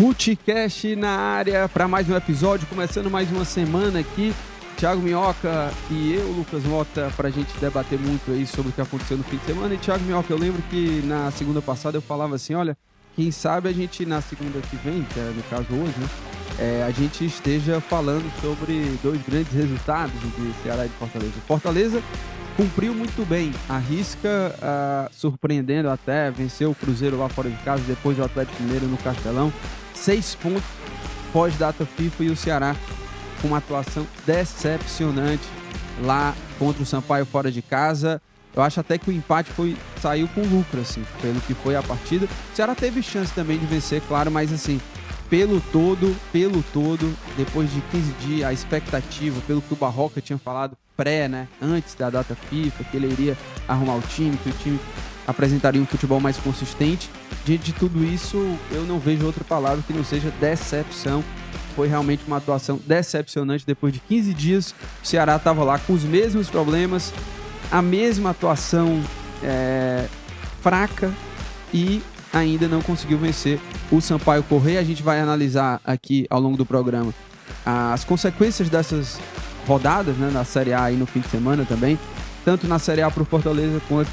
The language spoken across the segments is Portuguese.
Futecast na área para mais um episódio, começando mais uma semana aqui. Thiago Minhoca e eu, Lucas Mota, para a gente debater muito aí sobre o que aconteceu no fim de semana. E Thiago Minhoca, eu lembro que na segunda passada eu falava assim, olha, quem sabe a gente na segunda que vem, que é no caso hoje, né, é, a gente esteja falando sobre dois grandes resultados de Ceará e de Fortaleza. Fortaleza cumpriu muito bem, arrisca uh, surpreendendo até, venceu o Cruzeiro lá fora de casa, depois o Atlético Mineiro no Castelão seis pontos pós-data FIFA e o Ceará com uma atuação decepcionante lá contra o Sampaio fora de casa. Eu acho até que o empate foi saiu com lucro, assim, pelo que foi a partida. O Ceará teve chance também de vencer, claro, mas assim, pelo todo, pelo todo, depois de 15 dias, a expectativa, pelo que o Barroca tinha falado pré, né, antes da data FIFA, que ele iria arrumar o time, que o time apresentaria um futebol mais consistente. Diante de tudo isso, eu não vejo outra palavra que não seja decepção. Foi realmente uma atuação decepcionante. Depois de 15 dias, o Ceará estava lá com os mesmos problemas, a mesma atuação é, fraca e ainda não conseguiu vencer o Sampaio Correia. A gente vai analisar aqui ao longo do programa as consequências dessas rodadas né, na Série A e no fim de semana também, tanto na Série A para o Fortaleza quanto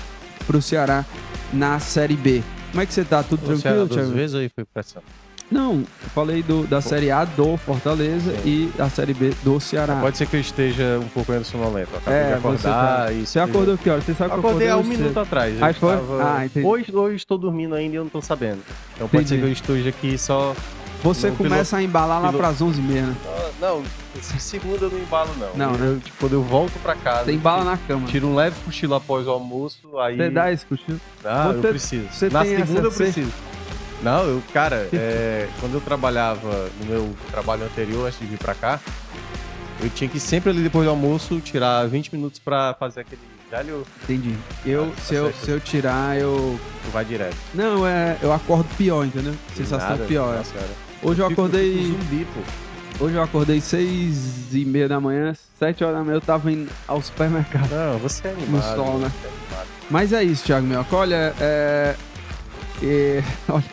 para o Ceará na Série B. Como é que você tá? Tudo o tranquilo, Thiago? vezes aí foi pressão? Não, eu falei do, da Pô. Série A do Fortaleza Sim. e da Série B do Ceará. Pode ser que eu esteja um pouco menos sonolento. Acabei é, de acordar você, tá... você acordou que hora? Você sabe que acordei há um minuto atrás. Aí foi? Tava... Ah, entendi. Hoje, hoje estou dormindo ainda e eu não estou sabendo. Então pode ser que eu esteja aqui só você começa piloto, a embalar lá para as 11h30, né? Não, segunda eu não embalo, não. Não, né? Eu, tipo, quando eu volto para casa. Você embala na cama. Tiro um leve cochilo após o almoço, aí. Você dá esse cochilo? Ah, você, eu preciso. Você na segunda eu preciso. Não, eu, cara, é, quando eu trabalhava no meu trabalho anterior, antes de vir para cá, eu tinha que sempre ali depois do almoço tirar 20 minutos para fazer aquele galho. Entendi. Eu, se, eu, se eu tirar, eu. Tu vai direto. Não, é. Eu acordo pior, entendeu? Sensação nada, pior. Nossa, é. Hoje eu acordei. Zumbi, pô. Hoje eu acordei seis e meia da manhã, sete horas da manhã eu tava indo ao supermercado. Não, você é animado. No sol, né? É Mas é isso, Thiago Mioca. Olha, é, é... Olha,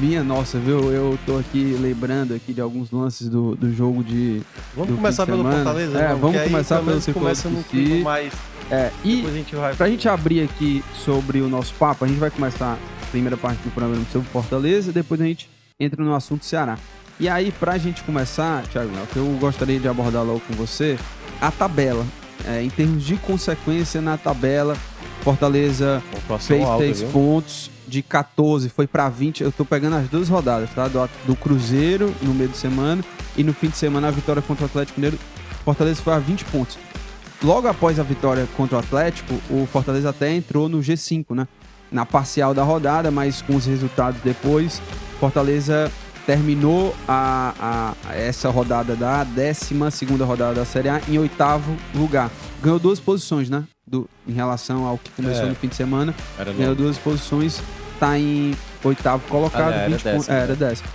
minha nossa, viu? Eu tô aqui lembrando aqui de alguns lances do, do jogo de. Vamos do começar pelo Fortaleza? É, vamos começar pelo Fortaleza. começa no clima mais. É, e a gente vai... pra gente abrir aqui sobre o nosso papo, a gente vai começar a primeira parte do programa sobre Fortaleza, depois a gente entra no assunto Ceará. E aí, para a gente começar, Thiago, o que eu gostaria de abordar logo com você, a tabela. É, em termos de consequência na tabela, Fortaleza fez alta, 3 viu? pontos de 14, foi para 20. Eu tô pegando as duas rodadas, tá? Do, do, Cruzeiro no meio de semana e no fim de semana a vitória contra o Atlético Mineiro. Fortaleza foi a 20 pontos. Logo após a vitória contra o Atlético, o Fortaleza até entrou no G5, né? Na parcial da rodada, mas com os resultados depois, Fortaleza terminou a, a, essa rodada da 12 rodada da Série A em oitavo lugar. Ganhou duas posições, né? Do, em relação ao que começou é. no fim de semana. Era Ganhou duas posições, está em oitavo colocado. Ah, 20 era, décimo, é, era décimo.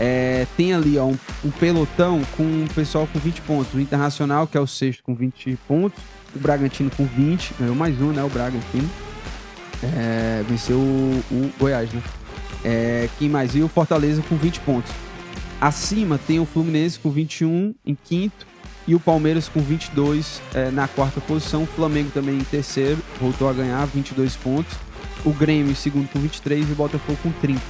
É, tem ali ó, um, um, pelotão com um pessoal com 20 pontos. O Internacional, que é o sexto, com 20 pontos. O Bragantino com 20. Ganhou mais um, né? O Bragantino. É, venceu o, o Goiás, né? É, quem mais? E o Fortaleza com 20 pontos. Acima tem o Fluminense com 21 em quinto e o Palmeiras com 22 é, na quarta posição. O Flamengo também em terceiro, voltou a ganhar 22 pontos. O Grêmio em segundo com 23 e o Botafogo com 30.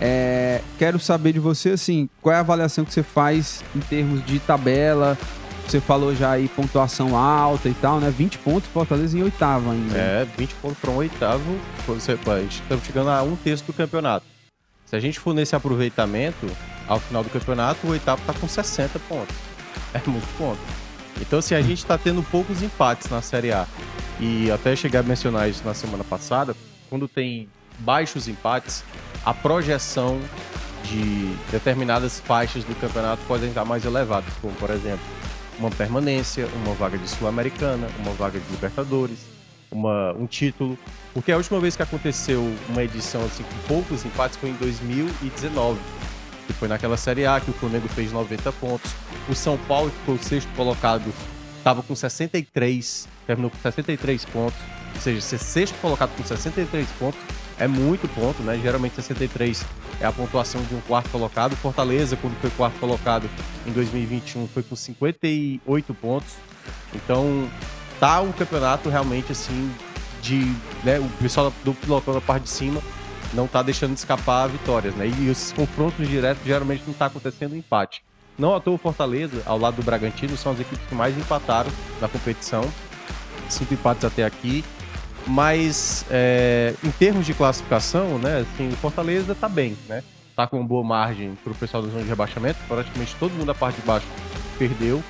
É, quero saber de você, assim, qual é a avaliação que você faz em termos de tabela, você falou já aí pontuação alta e tal, né? 20 pontos, Fortaleza em oitavo ainda. É, 20 pontos para um oitavo. Você, estamos chegando a um terço do campeonato. Se a gente for nesse aproveitamento, ao final do campeonato, o oitavo está com 60 pontos. É muito ponto. Então, se assim, a gente está tendo poucos empates na Série A e até cheguei a mencionar isso na semana passada, quando tem baixos empates, a projeção de determinadas faixas do campeonato podem estar mais elevadas, como por exemplo, uma permanência, uma vaga de Sul-Americana, uma vaga de Libertadores, uma, um título. Porque a última vez que aconteceu uma edição assim com poucos empates foi em 2019. Que foi naquela Série A que o Flamengo fez 90 pontos. O São Paulo, que foi o sexto colocado, estava com 63, terminou com 63 pontos. Ou seja, ser sexto colocado com 63 pontos é muito ponto, né? Geralmente 63 é a pontuação de um quarto colocado. Fortaleza, quando foi quarto colocado em 2021, foi com 58 pontos. Então, tá um campeonato realmente assim de, né, o pessoal do pilotão da parte de cima não tá deixando de escapar vitórias, né? E os confrontos diretos geralmente não tá acontecendo empate. Não à toa o Fortaleza, ao lado do Bragantino, são as equipes que mais empataram na competição. Cinco empates até aqui. Mas é, em termos de classificação, né, assim, o Fortaleza tá bem, né? Tá com boa margem pro pessoal da zona de rebaixamento. Praticamente todo mundo da parte de baixo perdeu.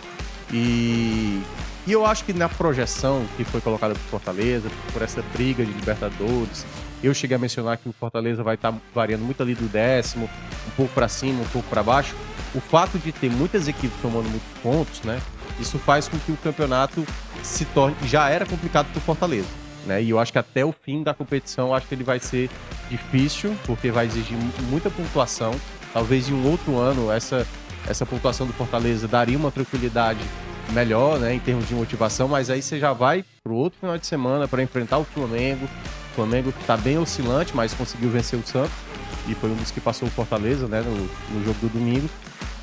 E, e eu acho que na projeção que foi colocada por Fortaleza, por essa briga de Libertadores, eu cheguei a mencionar que o Fortaleza vai estar tá variando muito ali do décimo, um pouco para cima, um pouco para baixo. O fato de ter muitas equipes tomando muitos pontos, né? Isso faz com que o campeonato se torne. Já era complicado para o Fortaleza né? E eu acho que até o fim da competição, acho que ele vai ser difícil, porque vai exigir muita pontuação. Talvez em um outro ano essa, essa pontuação do Fortaleza daria uma tranquilidade melhor, né, em termos de motivação, mas aí você já vai pro outro final de semana para enfrentar o Flamengo. O Flamengo está bem oscilante, mas conseguiu vencer o Santos e foi um dos que passou o Fortaleza, né, no, no jogo do domingo.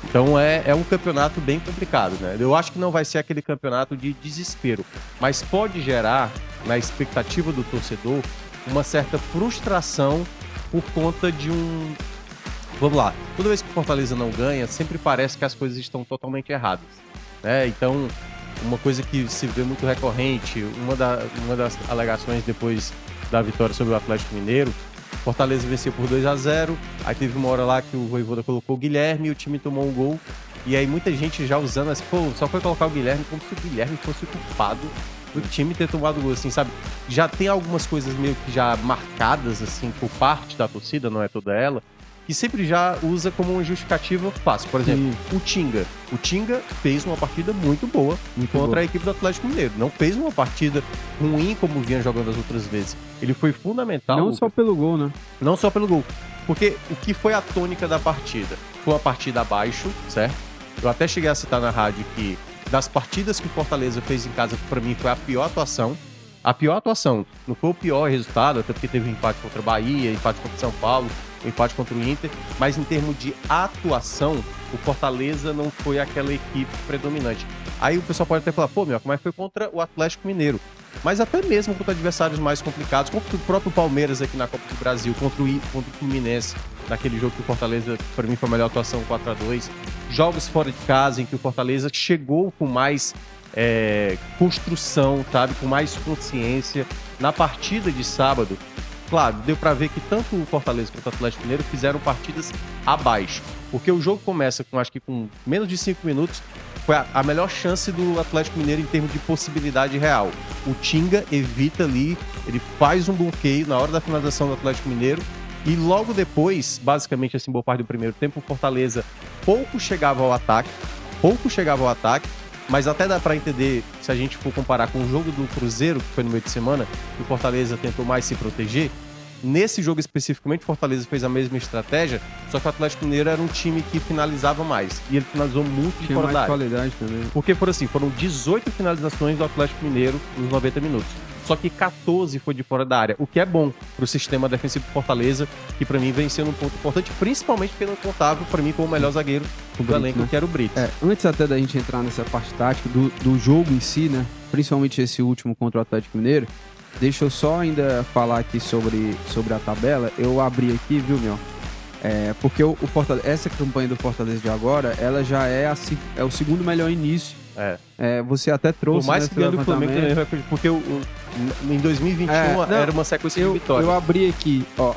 Então é, é um campeonato bem complicado, né? Eu acho que não vai ser aquele campeonato de desespero, mas pode gerar na expectativa do torcedor uma certa frustração por conta de um. Vamos lá, toda vez que o Fortaleza não ganha, sempre parece que as coisas estão totalmente erradas. Né? Então, uma coisa que se vê muito recorrente, uma, da, uma das alegações depois da vitória sobre o Atlético Mineiro, Fortaleza venceu por 2 a 0 aí teve uma hora lá que o Voivoda colocou o Guilherme e o time tomou um gol. E aí muita gente já usando assim, pô, só foi colocar o Guilherme como se o Guilherme fosse o culpado do time ter tomado gol, assim, sabe? Já tem algumas coisas meio que já marcadas, assim, por parte da torcida, não é toda ela, que sempre já usa como uma justificativa fácil. Por exemplo, Sim. o Tinga. O Tinga fez uma partida muito boa muito contra boa. a equipe do Atlético Mineiro. Não fez uma partida ruim como vinha jogando as outras vezes. Ele foi fundamental. Não só pelo gol, né? Não só pelo gol. Porque o que foi a tônica da partida? Foi uma partida abaixo, certo? Eu até cheguei a citar na rádio que das partidas que o Fortaleza fez em casa, para mim foi a pior atuação. A pior atuação, não foi o pior resultado, até porque teve um empate contra a Bahia, empate contra o São Paulo, um empate contra o Inter, mas em termos de atuação, o Fortaleza não foi aquela equipe predominante. Aí o pessoal pode até falar, pô, meu, mas foi contra o Atlético Mineiro. Mas até mesmo contra adversários mais complicados, contra o próprio Palmeiras aqui na Copa do Brasil, contra o, contra o Fluminense, naquele jogo que o Fortaleza, para mim, foi a melhor atuação 4 a 2 Jogos fora de casa, em que o Fortaleza chegou com mais é, construção, sabe? Com mais consciência. Na partida de sábado, claro, deu para ver que tanto o Fortaleza quanto o Atlético Mineiro fizeram partidas abaixo. Porque o jogo começa com, acho que com menos de 5 minutos, foi a, a, melhor chance do Atlético Mineiro em termos de possibilidade real. O Tinga evita ali, ele faz um bloqueio na hora da finalização do Atlético Mineiro e logo depois, basicamente assim, boa parte do primeiro tempo, o Fortaleza pouco chegava ao ataque, pouco chegava ao ataque, mas até dá para entender, se a gente for comparar com o jogo do Cruzeiro, que foi no meio de semana, que o Fortaleza tentou mais se proteger, Nesse jogo especificamente, o Fortaleza fez a mesma estratégia, só que o Atlético Mineiro era um time que finalizava mais. E ele finalizou muito de fora da área. qualidade também. Porque foram assim, foram 18 finalizações do Atlético Mineiro nos 90 minutos. Só que 14 foi de fora da área, o que é bom para o sistema defensivo do Fortaleza, que para mim vem sendo um ponto importante, principalmente porque não contava para mim com o melhor zagueiro do Brito, elenco, né? que era o Brito. É, antes até da gente entrar nessa parte tática do, do jogo em si, né? Principalmente esse último contra o Atlético Mineiro, Deixa eu só ainda falar aqui sobre, sobre a tabela. Eu abri aqui, viu, meu? É, porque o, o Fortaleza, essa campanha do Fortaleza de agora, ela já é, a, é o segundo melhor início. É. é você até trouxe. Por mais né, que ganhou do Flamengo também, porque o, o, em 2021 é, não, era uma sequência eu, de vitórias. Eu abri aqui, ó,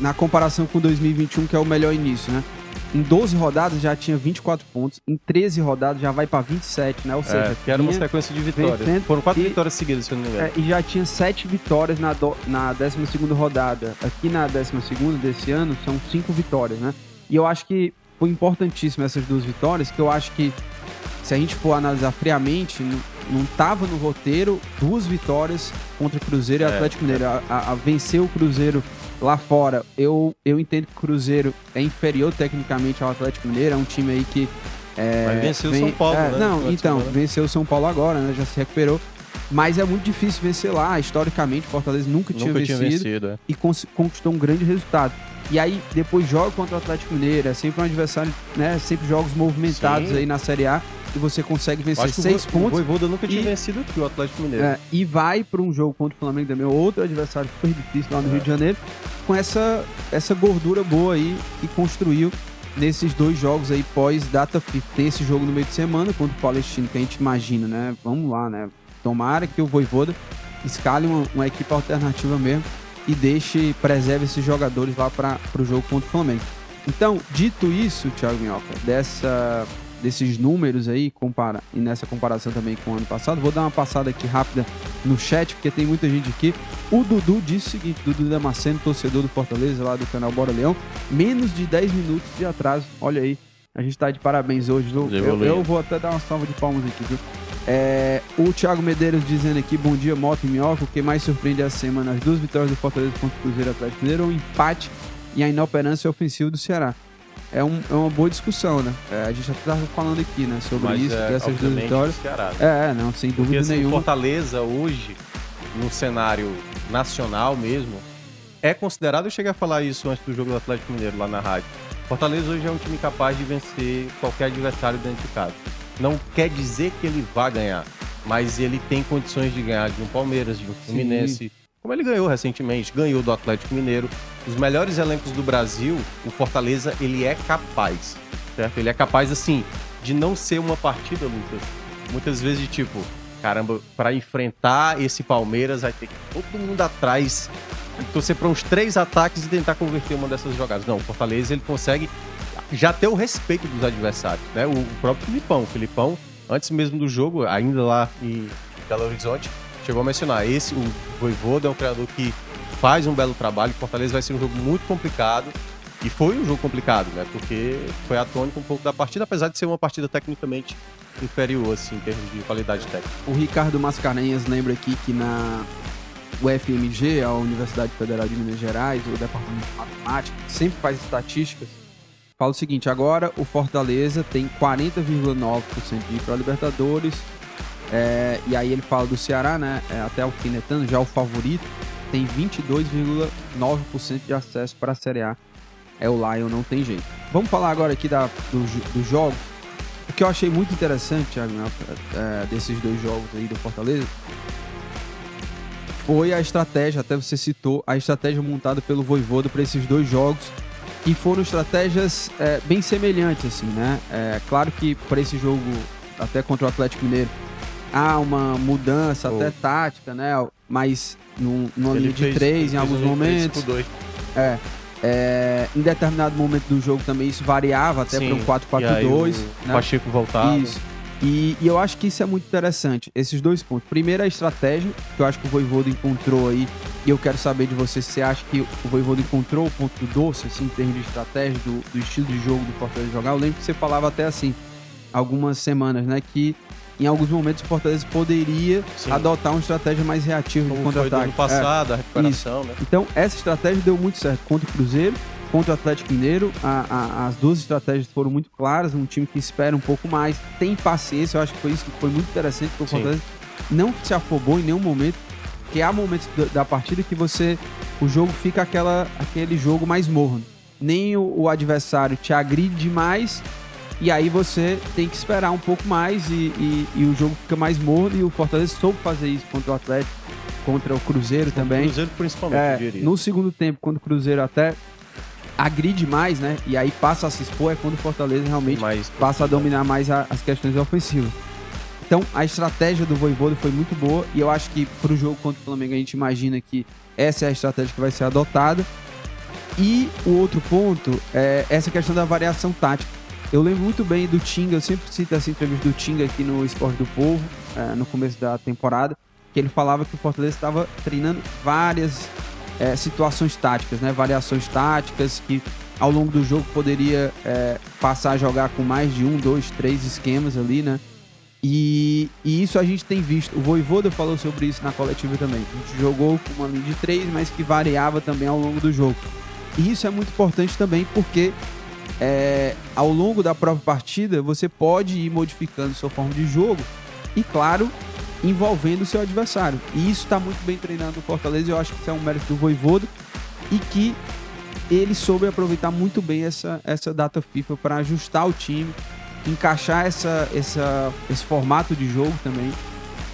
na comparação com 2021, que é o melhor início, né? em 12 rodadas já tinha 24 pontos, em 13 rodadas já vai para 27, né? Ou é, seja, é, que era uma sequência de vitórias. Foram quatro e, vitórias seguidas, se eu não me engano. É, e já tinha 7 vitórias na, do, na 12 rodada. Aqui na 12 desse ano são 5 vitórias, né? E eu acho que foi importantíssimo essas duas vitórias, que eu acho que se a gente for analisar friamente, não estava no roteiro duas vitórias contra Cruzeiro e é, Atlético Mineiro. A, a, a vencer o Cruzeiro lá fora, eu, eu entendo que o Cruzeiro é inferior tecnicamente ao Atlético Mineiro, é um time aí que. É, Mas venceu o São Paulo, é, né? Não, então, venceu o São Paulo agora, né? Já se recuperou. Mas é muito difícil vencer lá. Historicamente, Fortaleza nunca, nunca tinha vencido, tinha vencido é. e conquistou um grande resultado. E aí, depois joga contra o Atlético Mineiro. É sempre um adversário, né? Sempre jogos movimentados Sim. aí na Série A. E você consegue vencer seis o, pontos. O Voivoda nunca tinha e, vencido aqui o Atlético Mineiro. É, e vai para um jogo contra o Flamengo também, outro adversário super difícil lá no é. Rio de Janeiro, com essa, essa gordura boa aí que construiu nesses dois jogos aí pós-data FIFA. Tem esse jogo no meio de semana contra o Palestino, que a gente imagina, né? Vamos lá, né? Tomara que o Voivoda escale uma, uma equipe alternativa mesmo e deixe, preserve esses jogadores lá para o jogo contra o Flamengo. Então, dito isso, Thiago Minhoca, dessa, desses números aí, compara, e nessa comparação também com o ano passado, vou dar uma passada aqui rápida no chat, porque tem muita gente aqui. O Dudu disse o seguinte: Dudu Damasceno, torcedor do Fortaleza, lá do canal Bora Leão, menos de 10 minutos de atraso. Olha aí, a gente tá de parabéns hoje, Lu. Eu, eu, vou até dar uma salva de palmas aqui, viu? É, o Thiago Medeiros dizendo aqui, bom dia, Moto e Minhoca. O que mais surpreende essa semana? As duas vitórias do Fortaleza contra o Cruzeiro Atlético Mineiro, um empate e a inoperância ofensiva do Ceará. É, um, é uma boa discussão, né? É, a gente já estava falando aqui, né, sobre Mas isso, é, dessas duas vitórias. Ceará, né? É, não, sem dúvida Porque, assim, nenhuma. Fortaleza hoje, no cenário nacional mesmo, é considerado, eu cheguei a falar isso antes do jogo do Atlético Mineiro lá na rádio. Fortaleza hoje é um time capaz de vencer qualquer adversário dentro de casa não quer dizer que ele vá ganhar, mas ele tem condições de ganhar de um Palmeiras, de um Fluminense, Sim. Como ele ganhou recentemente, ganhou do Atlético Mineiro. Os melhores elencos do Brasil, o Fortaleza, ele é capaz, certo? Ele é capaz, assim, de não ser uma partida, Lucas, muitas vezes de tipo, caramba, para enfrentar esse Palmeiras vai ter que todo mundo atrás torcer para uns três ataques e tentar converter uma dessas jogadas. Não, o Fortaleza ele consegue já ter o respeito dos adversários, né? O próprio Filipão, o Filipão, antes mesmo do jogo, ainda lá em Belo Horizonte, chegou a mencionar, esse, o Voivoda é um treinador que faz um belo trabalho, Fortaleza vai ser um jogo muito complicado, e foi um jogo complicado, né? Porque foi a tônica um pouco da partida, apesar de ser uma partida tecnicamente inferior, assim, em termos de qualidade técnica. O Ricardo Mascarenhas lembra aqui que na UFMG, a Universidade Federal de Minas Gerais, o Departamento de Matemática, sempre faz estatísticas fala o seguinte: agora o Fortaleza tem 40,9% de ir para a Libertadores. É, e aí ele fala do Ceará, né? É, até alfinetando, já o favorito tem 22,9% de acesso para a Série A. É o Lion, não tem jeito. Vamos falar agora aqui da, dos do jogos. O que eu achei muito interessante, Thiago, né, é, desses dois jogos aí do Fortaleza, foi a estratégia, até você citou, a estratégia montada pelo Voivoda para esses dois jogos e foram estratégias é, bem semelhantes, assim, né? É, claro que para esse jogo, até contra o Atlético Mineiro, há uma mudança, até tática, né? Mas no, numa linha de três, em alguns momentos. É, é, em determinado momento do jogo também isso variava até para um 4-4-2. O né? Pacheco voltava. Isso. E, e, eu acho que isso é muito interessante, esses dois pontos. Primeiro, a estratégia, que eu acho que o Voivoda encontrou aí, e eu quero saber de você se você acha que o Voivoda encontrou o ponto doce, assim, em termos de estratégia, do, do estilo de jogo do Fortaleza jogar. Eu lembro que você falava até assim, algumas semanas, né, que em alguns momentos o Fortaleza poderia Sim. adotar uma estratégia mais reativa Como de contra-ataque. ano passado, é, a recuperação, né? Então, essa estratégia deu muito certo contra o Cruzeiro, contra o Atlético Mineiro. A, a, as duas estratégias foram muito claras. Um time que espera um pouco mais, tem paciência. Eu acho que foi isso que foi muito interessante. Porque o Fortaleza não se afobou em nenhum momento. Que há momentos da, partida que você. O jogo fica aquela, aquele jogo mais morno. Nem o, o adversário te agride demais. E aí você tem que esperar um pouco mais e, e, e, o jogo fica mais morno. E o Fortaleza soube fazer isso contra o Atlético, contra o Cruzeiro também. O Cruzeiro principalmente, é, No segundo tempo, quando o Cruzeiro até agride mais, né? E aí passa a se expor, é quando o Fortaleza realmente mais passa a dominar mais a, as questões ofensivas. Então, a estratégia do Voivoda foi muito boa e eu acho que para o jogo contra o Flamengo a gente imagina que essa é a estratégia que vai ser adotada. E o outro ponto é essa questão da variação tática. Eu lembro muito bem do Tinga, eu sempre cito essa entrevista do Tinga aqui no Esporte do Povo, é, no começo da temporada, que ele falava que o Fortaleza estava treinando várias é, situações táticas, né? Variações táticas que ao longo do jogo poderia é, passar a jogar com mais de um, dois, três esquemas ali, né? E, e, isso a gente tem visto. O Voivoda falou sobre isso na coletiva também. A gente jogou com uma linha de três, mas que variava também ao longo do jogo. E isso é muito importante também porque é, ao longo da própria partida você pode ir modificando sua forma de jogo e, claro, envolvendo o seu adversário. E isso está muito bem treinado no Fortaleza. Eu acho que isso é um mérito do Voivoda e que ele soube aproveitar muito bem essa, essa data FIFA para ajustar o time, encaixar essa, essa, esse formato de jogo também.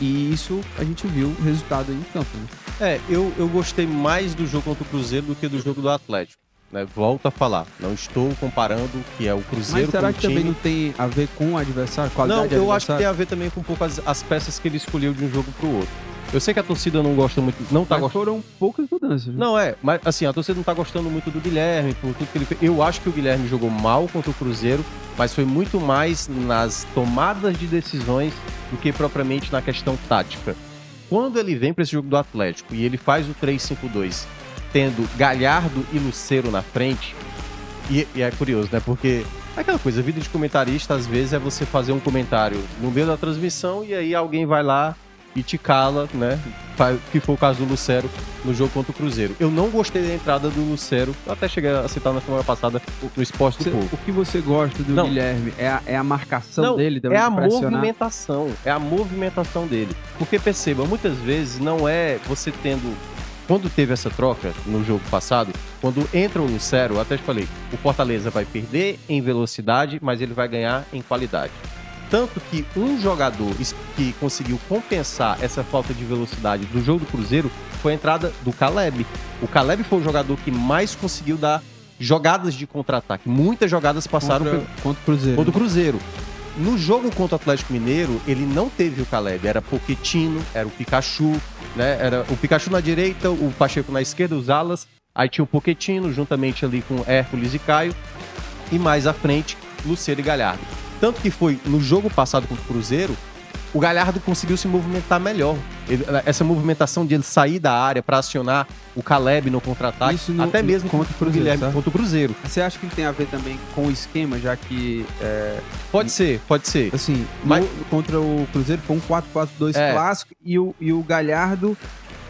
E isso a gente viu o resultado aí em campo. Né? É, eu, eu gostei mais do jogo contra o Cruzeiro do que do jogo do Atlético. Né? Volto a falar, não estou comparando o que é o Cruzeiro Mas será que time... também não tem a ver com o adversário? Qualidade não, eu acho que tem a ver também com um pouco as, as peças que ele escolheu de um jogo para o outro. Eu sei que a torcida não gosta muito. Não tá mas gostando. foram poucas mudanças. Né? Não, é. Mas assim, a torcida não tá gostando muito do Guilherme, por tudo que ele fez. Eu acho que o Guilherme jogou mal contra o Cruzeiro, mas foi muito mais nas tomadas de decisões do que propriamente na questão tática. Quando ele vem para esse jogo do Atlético e ele faz o 3-5-2, tendo Galhardo e Luceiro na frente, e, e é curioso, né? Porque aquela coisa, vida de comentarista, às vezes, é você fazer um comentário no meio da transmissão e aí alguém vai lá e te cala, né? Que foi o caso do Lucero no jogo contra o Cruzeiro. Eu não gostei da entrada do Lucero, até cheguei a citar na semana passada no Esporte do Povo. O que você gosta do não. Guilherme é a, é a marcação não, dele? É a movimentação, é a movimentação dele. Porque perceba, muitas vezes não é você tendo quando teve essa troca no jogo passado, quando entra o Lucero, eu até te falei, o Fortaleza vai perder em velocidade, mas ele vai ganhar em qualidade. Tanto que um jogador que conseguiu compensar essa falta de velocidade do jogo do Cruzeiro foi a entrada do Caleb. O Caleb foi o jogador que mais conseguiu dar jogadas de contra-ataque. Muitas jogadas passaram contra, pelo, contra o Cruzeiro. Contra o Cruzeiro. No jogo contra o Atlético Mineiro, ele não teve o Caleb. Era Poquetino, era o Pikachu, né? Era o Pikachu na direita, o Pacheco na esquerda, os alas. Aí tinha o Poquetino, juntamente ali com Hércules e Caio. E mais à frente, Luceiro e Galhardo. Tanto que foi no jogo passado contra o Cruzeiro, o Galhardo conseguiu se movimentar melhor. Ele, essa movimentação de ele sair da área para acionar o Caleb no contra-ataque, até mesmo contra o Cruzeiro, Guilherme, contra o Cruzeiro. Você acha que tem a ver também com o esquema, já que. É... Pode ser, pode ser. Assim, mas... No, contra o Cruzeiro foi um 4-4-2 é. clássico e o, e o Galhardo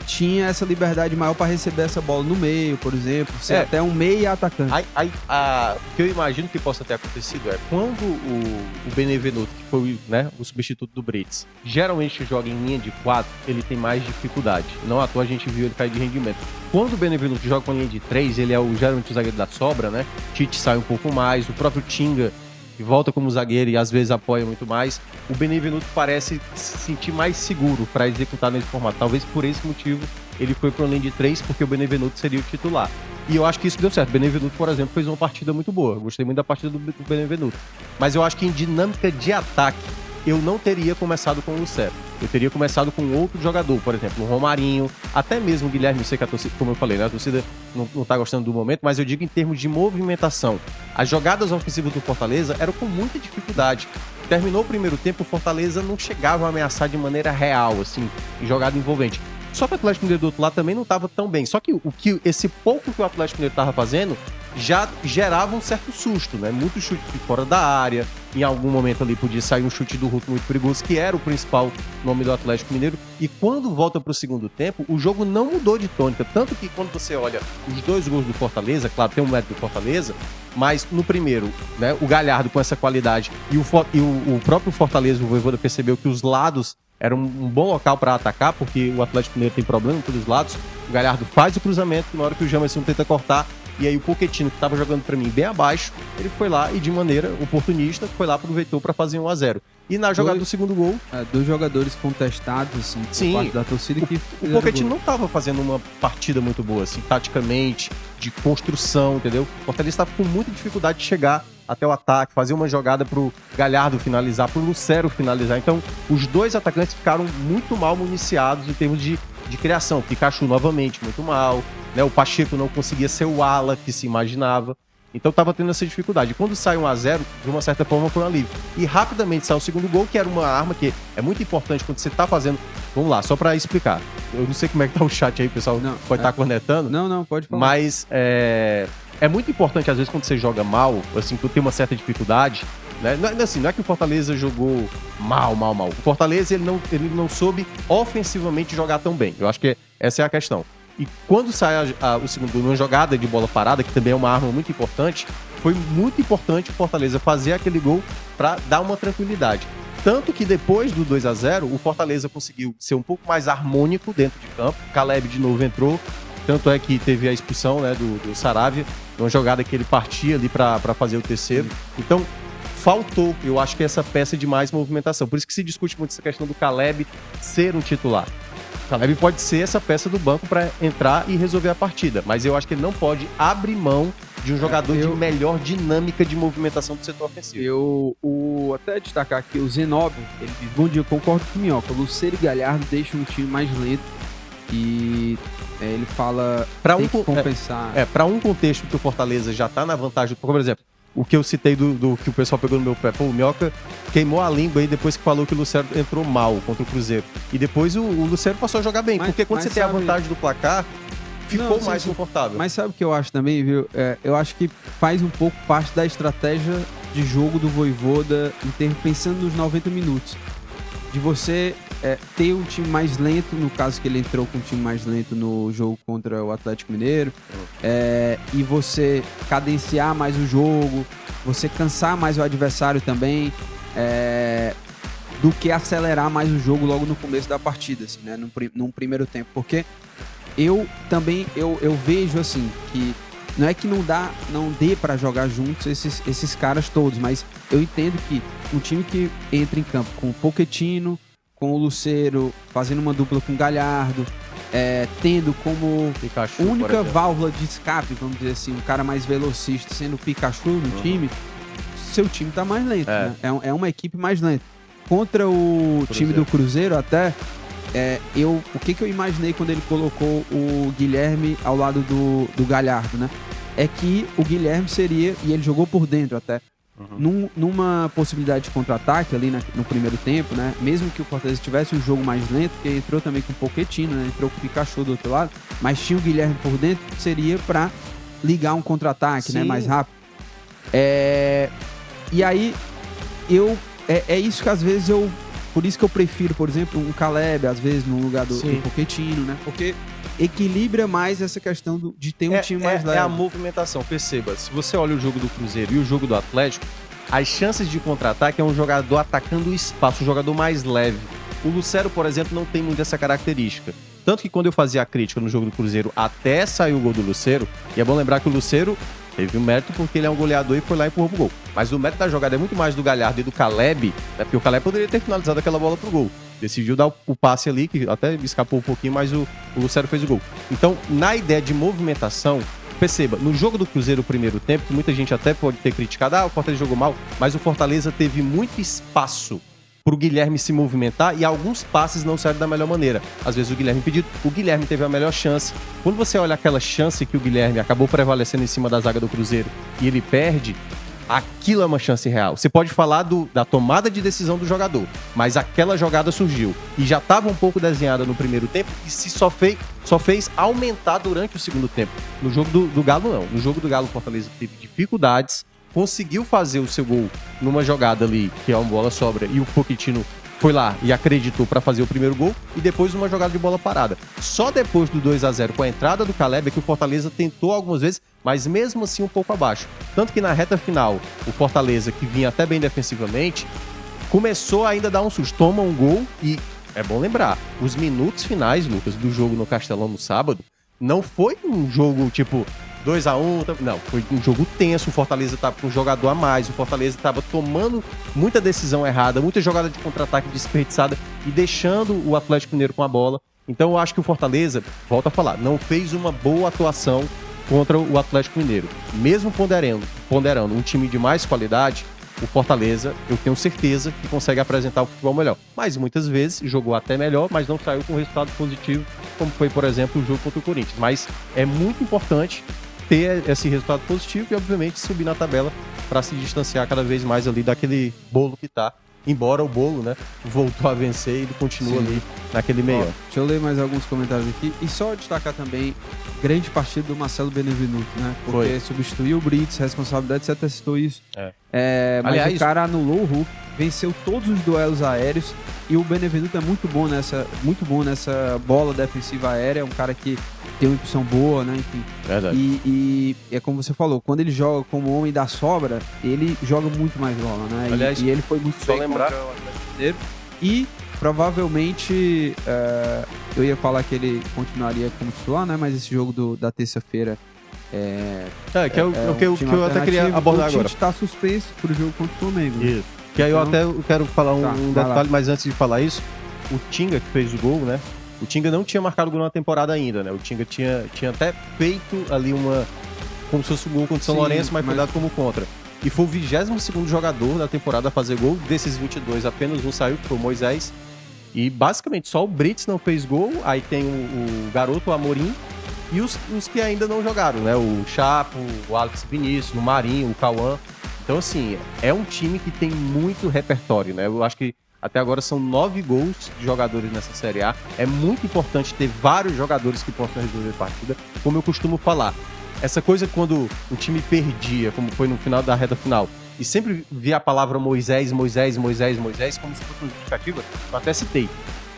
tinha essa liberdade maior para receber essa bola no meio, por exemplo, ser é. até um meio atacante. Aí, aí, a, o que eu imagino que possa ter acontecido é quando o, o Benevenuto, foi né, o substituto do Brits, geralmente joga em linha de 4, ele tem mais dificuldade. Não à toa a gente viu ele cair de rendimento. Quando o Benevenuto joga com linha de 3, ele é o, geralmente o zagueiro da sobra, né? Tite sai um pouco mais, o próprio Tinga que volta como zagueiro e às vezes apoia muito mais, o Benevenuto parece se sentir mais seguro para executar nesse formato. Talvez por esse motivo ele foi para o linha de três, porque o Benevenuto seria o titular. E eu acho que isso deu certo. O Benevenuto, por exemplo, fez uma partida muito boa. Gostei muito da partida do Benevenuto. Mas eu acho que em dinâmica de ataque, eu não teria começado com o Lucero. Eu teria começado com outro jogador, por exemplo, o Romarinho, até mesmo o Guilherme, sei que a torcida, como eu falei, né, a torcida não, não tá gostando do momento, mas eu digo em termos de movimentação. As jogadas ofensivas do Fortaleza eram com muita dificuldade. Terminou o primeiro tempo, o Fortaleza não chegava a ameaçar de maneira real, assim, em jogada envolvente. Só que o Atlético Mineiro do outro lado também não estava tão bem. Só que o que esse pouco que o Atlético Mineiro estava fazendo já gerava um certo susto, né? Muito chute fora da área. Em algum momento ali podia sair um chute do Ruto muito perigoso, que era o principal nome do Atlético Mineiro. E quando volta para o segundo tempo, o jogo não mudou de tônica. Tanto que quando você olha os dois gols do Fortaleza, claro, tem um mérito do Fortaleza, mas no primeiro, né, o Galhardo com essa qualidade e o, e o, o próprio Fortaleza, o Voivoda percebeu que os lados era um, um bom local para atacar, porque o Atlético Mineiro tem problema os lados. O Galhardo faz o cruzamento, na hora que o Jamerson tenta cortar, e aí o Pochettino, que estava jogando para mim bem abaixo, ele foi lá e de maneira oportunista, foi lá, aproveitou para fazer 1 a 0 E na jogada dois, do segundo gol... É, dois jogadores contestados, assim, por sim, parte da torcida o, que... O Pochettino não estava fazendo uma partida muito boa, assim, taticamente, de construção, entendeu? O Fortaleza estava com muita dificuldade de chegar até o ataque, fazer uma jogada pro Galhardo finalizar, pro Lucero finalizar. Então, os dois atacantes ficaram muito mal municiados em termos de de criação. Pikachu novamente muito mal, né? O Pacheco não conseguia ser o ala que se imaginava. Então estava tendo essa dificuldade. Quando sai 1 a 0 de uma certa forma foi um alívio. E rapidamente sai o segundo gol, que era uma arma que é muito importante quando você está fazendo. Vamos lá, só para explicar. Eu não sei como é que tá o chat aí, pessoal. Não, pode estar é... tá cornetando. Não, não, pode falar. Mas é, é muito importante, às vezes, quando você joga mal, assim, quando tem uma certa dificuldade, né? Não, é, assim, não é que o Fortaleza jogou mal, mal, mal. O Fortaleza ele não, ele não soube ofensivamente jogar tão bem. Eu acho que essa é a questão. E quando sai a, a, o segundo uma jogada de bola parada, que também é uma arma muito importante, foi muito importante o Fortaleza fazer aquele gol para dar uma tranquilidade. Tanto que depois do 2 a 0 o Fortaleza conseguiu ser um pouco mais harmônico dentro de campo. Caleb de novo entrou. Tanto é que teve a expulsão né, do, do Saravia, uma jogada que ele partia ali para fazer o terceiro. Então, faltou, eu acho que essa peça de mais movimentação. Por isso que se discute muito essa questão do Caleb ser um titular. O Caleb pode ser essa peça do banco para entrar e resolver a partida, mas eu acho que ele não pode abrir mão de um jogador eu, de melhor dinâmica de movimentação do setor ofensivo. Eu o, até destacar aqui o Zenobio, ele diz, bom dia, concordo com o Minhoca, o Luceiro e Galhardo deixam um time mais lento e é, ele fala para um compensar. É, é para um contexto que o Fortaleza já tá na vantagem, por exemplo, o que eu citei do, do, que o pessoal pegou no meu pé. Pô, o Minhoca queimou a língua aí depois que falou que o Lucero entrou mal contra o Cruzeiro. E depois o, o Lucero passou a jogar bem. Mas, porque quando você sabe... tem a vantagem do placar, ficou Não, mais sim, confortável. Mas sabe o que eu acho também, viu? É, eu acho que faz um pouco parte da estratégia de jogo do Voivoda, pensando nos 90 minutos. De você é, ter um time mais lento, no caso que ele entrou com um time mais lento no jogo contra o Atlético Mineiro, é, e você cadenciar mais o jogo, você cansar mais o adversário também, é, do que acelerar mais o jogo logo no começo da partida, assim, né, num, num primeiro tempo, porque eu também eu, eu vejo assim que não é que não dá, não dê para jogar juntos esses, esses caras todos, mas eu entendo que um time que entra em campo com o Pochettino, com o Luceiro fazendo uma dupla com o Galhardo, é, tendo como Pikachu, única válvula de escape, vamos dizer assim, um cara mais velocista sendo o Pikachu no uhum. time, seu time tá mais lento, é. Né? É, é, uma equipe mais lenta. Contra o Cruzeiro. time do Cruzeiro até, é, eu, o que, que eu imaginei quando ele colocou o Guilherme ao lado do, do Galhardo, né? É que o Guilherme seria, e ele jogou por dentro até, Uhum. Num, numa possibilidade de contra-ataque ali na, no primeiro tempo, né? Mesmo que o Fortaleza tivesse um jogo mais lento, porque entrou também com o Pochettino, né? Entrou com o Pikachu do outro lado, mas tinha o Guilherme por dentro, seria para ligar um contra-ataque, né? Mais rápido. É... E aí, eu... É, é isso que às vezes eu... Por isso que eu prefiro, por exemplo, um Caleb, às vezes, no lugar do, do Pochettino, né? Porque equilibra mais essa questão do, de ter um é, time mais é, leve. É a movimentação, perceba. Se você olha o jogo do Cruzeiro e o jogo do Atlético, as chances de contra-ataque é um jogador atacando o espaço, um jogador mais leve. O Lucero, por exemplo, não tem muito essa característica. Tanto que quando eu fazia a crítica no jogo do Cruzeiro até sair o gol do Lucero, e é bom lembrar que o Lucero teve um mérito porque ele é um goleador e foi lá e empurrou pro gol. Mas o mérito da jogada é muito mais do Galhardo e do Caleb, né? porque o Caleb poderia ter finalizado aquela bola pro gol decidiu dar o, passe ali, que até escapou um pouquinho, mas o, o Lucero fez o gol. Então, na ideia de movimentação, perceba, no jogo do Cruzeiro, o primeiro tempo, que muita gente até pode ter criticado, ah, o Fortaleza jogou mal, mas o Fortaleza teve muito espaço para o Guilherme se movimentar e alguns passes não saíram da melhor maneira. Às vezes o Guilherme pediu, o Guilherme teve a melhor chance. Quando você olha aquela chance que o Guilherme acabou prevalecendo em cima da zaga do Cruzeiro e ele perde, aquilo é uma chance real. Você pode falar do, da tomada de decisão do jogador, mas aquela jogada surgiu e já estava um pouco desenhada no primeiro tempo e se só fez, só fez aumentar durante o segundo tempo. No jogo do, do Galo, não. No jogo do Galo, o Fortaleza teve dificuldades, conseguiu fazer o seu gol numa jogada ali, que é uma bola sobra, e o Pochettino foi lá e acreditou para fazer o primeiro gol e depois uma jogada de bola parada. Só depois do 2 a 0 com a entrada do Caleb é que o Fortaleza tentou algumas vezes, mas mesmo assim um pouco abaixo. Tanto que na reta final, o Fortaleza, que vinha até bem defensivamente, começou ainda a dar um susto. Toma um gol e é bom lembrar, os minutos finais, Lucas, do jogo no Castelão no sábado, não foi um jogo tipo 2 a 1 Não, foi um jogo tenso. O Fortaleza estava com um jogador a mais. O Fortaleza estava tomando muita decisão errada, muita jogada de contra-ataque desperdiçada e deixando o Atlético Mineiro com a bola. Então eu acho que o Fortaleza, volta a falar, não fez uma boa atuação contra o Atlético Mineiro. Mesmo ponderando, ponderando um time de mais qualidade, o Fortaleza, eu tenho certeza que consegue apresentar o futebol melhor. Mas muitas vezes jogou até melhor, mas não saiu com resultado positivo como foi, por exemplo, o jogo contra o Corinthians. Mas é muito importante ter esse resultado positivo e, obviamente, subir na tabela para se distanciar cada vez mais ali daquele bolo que está embora o bolo, né, voltou a vencer e ele continua Sim. ali naquele meio. Deixa eu ler mais alguns comentários aqui e só destacar também grande partida do Marcelo Benevenuto, né? Porque Foi. substituiu o Brits, responsabilidade, você até citou isso. É. É, mas Aliás, o cara anulou o Hulk, venceu todos os duelos aéreos e o Benevenuto é muito bom nessa, muito bom nessa bola defensiva aérea, é um cara que tem uma impressão boa, né? Enfim. Verdade. E, e, é como você falou, quando ele joga como homem da sobra, ele joga muito mais bola, né? Aliás, e, e ele foi muito só bem lembrar. contra o Atlético Mineiro. E provavelmente uh, eu ia falar que ele continuaria como titular, né? Mas esse jogo do, da terça-feira é, é, que é, o, é um que, eu, que eu até queria abordar agora. O está suspenso para o jogo contra o Flamengo. Isso. Que aí então, eu até quero falar um, tá, um detalhe, mas antes de falar isso, o Tinga que fez o gol, né? O Tinga não tinha marcado gol na temporada ainda, né? O Tinga tinha, tinha até feito ali uma. Como se fosse um gol contra o São Sim, Lourenço, mas, mas... foi dado como contra. E foi o 22 jogador da temporada a fazer gol. Desses 22, apenas um saiu, que foi o Moisés. E basicamente só o Brits não fez gol. Aí tem o, o garoto, Amorim. E os, os, que ainda não jogaram, né? O Chapo, o Alex Vinícius, o Marinho, o Cauã. Então, assim, é um time que tem muito repertório, né? Eu acho que até agora são nove gols de jogadores nessa Série A. É muito importante ter vários jogadores que possam resolver a partida. Como eu costumo falar, essa coisa quando o time perdia, como foi no final da reta final, e sempre via a palavra Moisés, Moisés, Moisés, Moisés como se fosse uma justificativa, eu até citei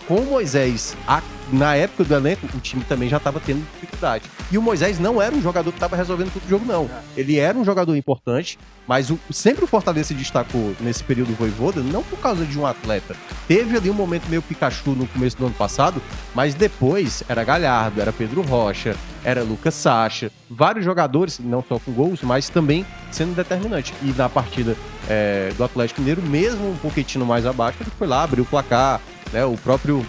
com o Moisés, a, na época do elenco, o time também já estava tendo dificuldade. E o Moisés não era um jogador que estava resolvendo todo o jogo, não. Ele era um jogador importante, mas o, sempre o Fortaleza se destacou nesse período do Voivoda, não por causa de um atleta. Teve ali um momento meio Pikachu no começo do ano passado, mas depois era Galhardo, era Pedro Rocha, era Lucas Sacha, vários jogadores, não só com gols, mas também sendo determinante. E na partida é, do Atlético Mineiro, mesmo um pouquinho mais abaixo, ele foi lá, abriu o placar, né? O próprio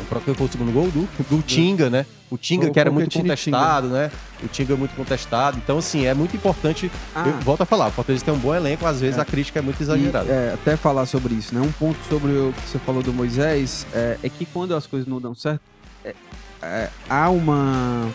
o próprio foi o segundo gol do, do Tinga, né? O Tinga que era muito contestado, né? O Tinga é muito contestado. Então, assim, é muito importante. Ah. Eu volto a falar, o Fortaleza tem um bom elenco, às vezes é. a crítica é muito exagerada. E, é, até falar sobre isso, né? Um ponto sobre o que você falou do Moisés é, é que quando as coisas não dão certo, é, é, há uma.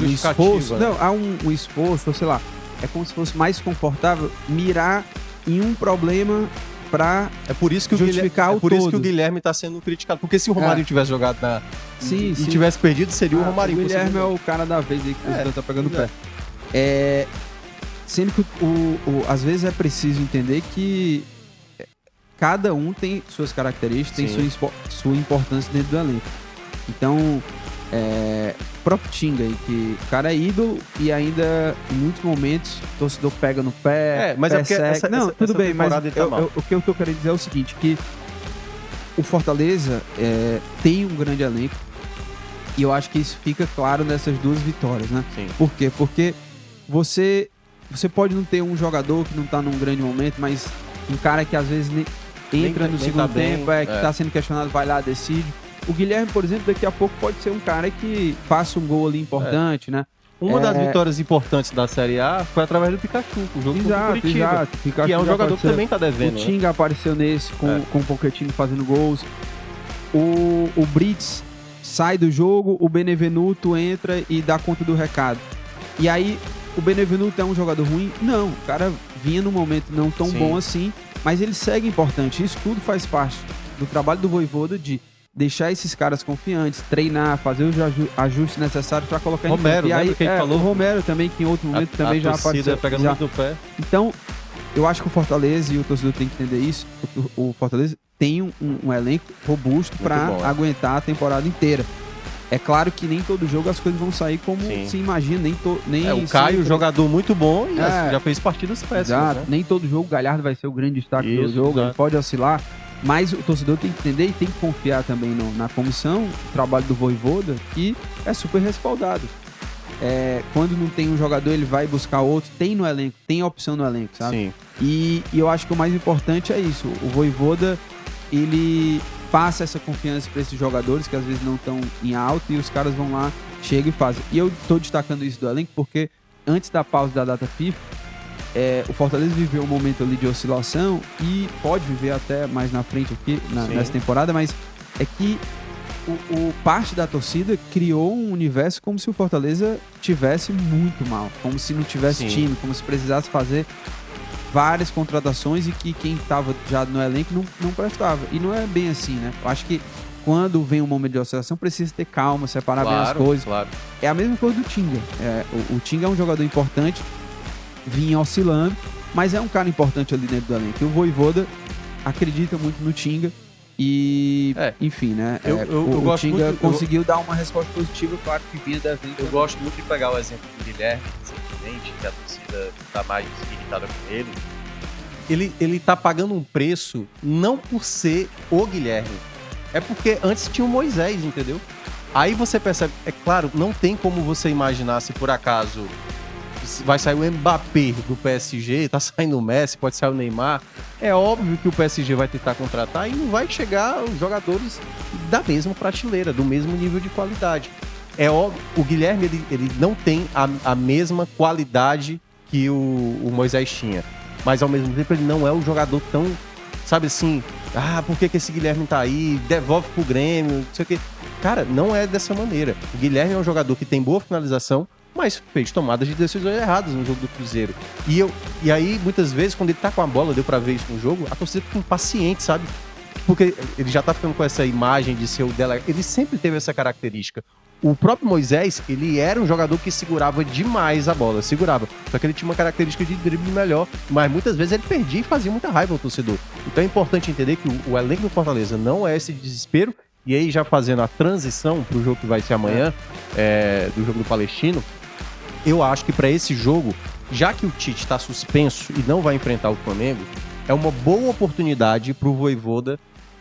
Um esforço. Né? Não, há um, um esforço, sei lá. É como se fosse mais confortável mirar em um problema para é por isso que justificar o, Guilherme, é por todo. isso que o Guilherme está sendo criticado. Porque se o Romário é. tivesse jogado na sim, e, sim. tivesse perdido, seria ah, o Romário. O Guilherme é o cara da vez aí que o é, tá pegando o pé. É, sendo que o, o, às vezes é preciso entender que cada um tem suas características, sim. tem sua, sua importância dentro do elenco. Então, é, próprio Tinga aí, que o cara é ídolo e ainda em muitos momentos o torcedor pega no pé. É, mas é pé é essa, Não, essa, tudo essa bem, mas tá eu, eu, o que eu tô querendo dizer é o seguinte: que o Fortaleza é, tem um grande elenco e eu acho que isso fica claro nessas duas vitórias, né? Sim. Por quê? Porque você, você pode não ter um jogador que não tá num grande momento, mas um cara que às vezes nem entra nem, no segundo tá tempo, bem, é, que é. tá sendo questionado, vai lá, decide o Guilherme, por exemplo, daqui a pouco pode ser um cara que faça um gol ali importante, é. né? Uma é... das vitórias importantes da Série A foi através do Pikachu, o jogo exato, contra o Curitiba, exato. Pikachu que é um jogador apareceu. que também tá devendo. O né? Tinga né? apareceu nesse com, é. com o Pochettino fazendo gols. O, o Brits sai do jogo, o Benevenuto entra e dá conta do recado. E aí, o Benevenuto é um jogador ruim? Não, o cara vinha num momento não tão Sim. bom assim, mas ele segue importante. Isso tudo faz parte do trabalho do Voivoda de deixar esses caras confiantes, treinar, fazer os ajustes necessários para colocar Romero, em campo. E aí, que é, falou? O Romero também, que em outro momento a, também a já apareceu. pegando já. muito no pé. Então, eu acho que o Fortaleza e o torcedor tem que entender isso. O, o Fortaleza tem um, um elenco robusto para é. aguentar a temporada inteira. É claro que nem todo jogo as coisas vão sair como Sim. se imagina, nem, to, nem é, o Caio, sempre... jogador muito bom e é, já fez partidas péssimas. Né? Nem todo jogo o Galhardo vai ser o grande destaque isso, do jogo, ele pode oscilar. Mas o torcedor tem que entender e tem que confiar também no, na comissão, o trabalho do Voivoda, que é super respaldado. É, quando não tem um jogador, ele vai buscar outro. Tem no elenco, tem opção no elenco, sabe? Sim. E, e eu acho que o mais importante é isso. O Voivoda, ele passa essa confiança para esses jogadores que às vezes não estão em alto e os caras vão lá, chegam e fazem. E eu estou destacando isso do elenco porque antes da pausa da data FIFA, é, o Fortaleza viveu um momento ali de oscilação e pode viver até mais na frente aqui, na, nessa temporada, mas é que o, o, parte da torcida criou um universo como se o Fortaleza tivesse muito mal, como se não tivesse Sim. time, como se precisasse fazer várias contratações e que quem estava já no elenco não, não prestava. E não é bem assim, né? Eu acho que quando vem um momento de oscilação, precisa ter calma, separar claro, bem as coisas. Claro. É a mesma coisa do Tinga. É, o, o Tinga é um jogador importante, vinha oscilando, mas é um cara importante ali dentro do elenco. E o Voivoda acredita muito no Tinga. E, é. enfim, né? Eu, é, eu, o, o Tinga muito, conseguiu eu... dar uma resposta positiva, claro que vinha devendo. Eu gosto muito de pegar o exemplo do Guilherme, recentemente, que a torcida está mais irritada com ele. Ele, ele tá pagando um preço não por ser o Guilherme, é porque antes tinha o Moisés, entendeu? Aí você percebe, é claro, não tem como você imaginar se por acaso vai sair o Mbappé do PSG, tá saindo o Messi, pode sair o Neymar. É óbvio que o PSG vai tentar contratar e não vai chegar os jogadores da mesma prateleira, do mesmo nível de qualidade. É óbvio, o Guilherme ele, ele não tem a, a mesma qualidade que o, o Moisés tinha, mas ao mesmo tempo ele não é um jogador tão, sabe assim, ah, por que, que esse Guilherme tá aí? Devolve pro Grêmio, não sei o quê. Cara, não é dessa maneira. O Guilherme é um jogador que tem boa finalização, mas fez tomadas de decisões erradas no jogo do Cruzeiro. E, eu, e aí, muitas vezes, quando ele tá com a bola, deu pra ver isso no jogo, a torcida fica impaciente, sabe? Porque ele já tá ficando com essa imagem de ser o dela. Ele sempre teve essa característica. O próprio Moisés, ele era um jogador que segurava demais a bola, segurava. Só que ele tinha uma característica de drible melhor, mas muitas vezes ele perdia e fazia muita raiva ao torcedor. Então é importante entender que o, o elenco do Fortaleza não é esse desespero, e aí já fazendo a transição para o jogo que vai ser amanhã, é, do jogo do Palestino, eu acho que para esse jogo, já que o Tite está suspenso e não vai enfrentar o Flamengo, é uma boa oportunidade para o Voivoda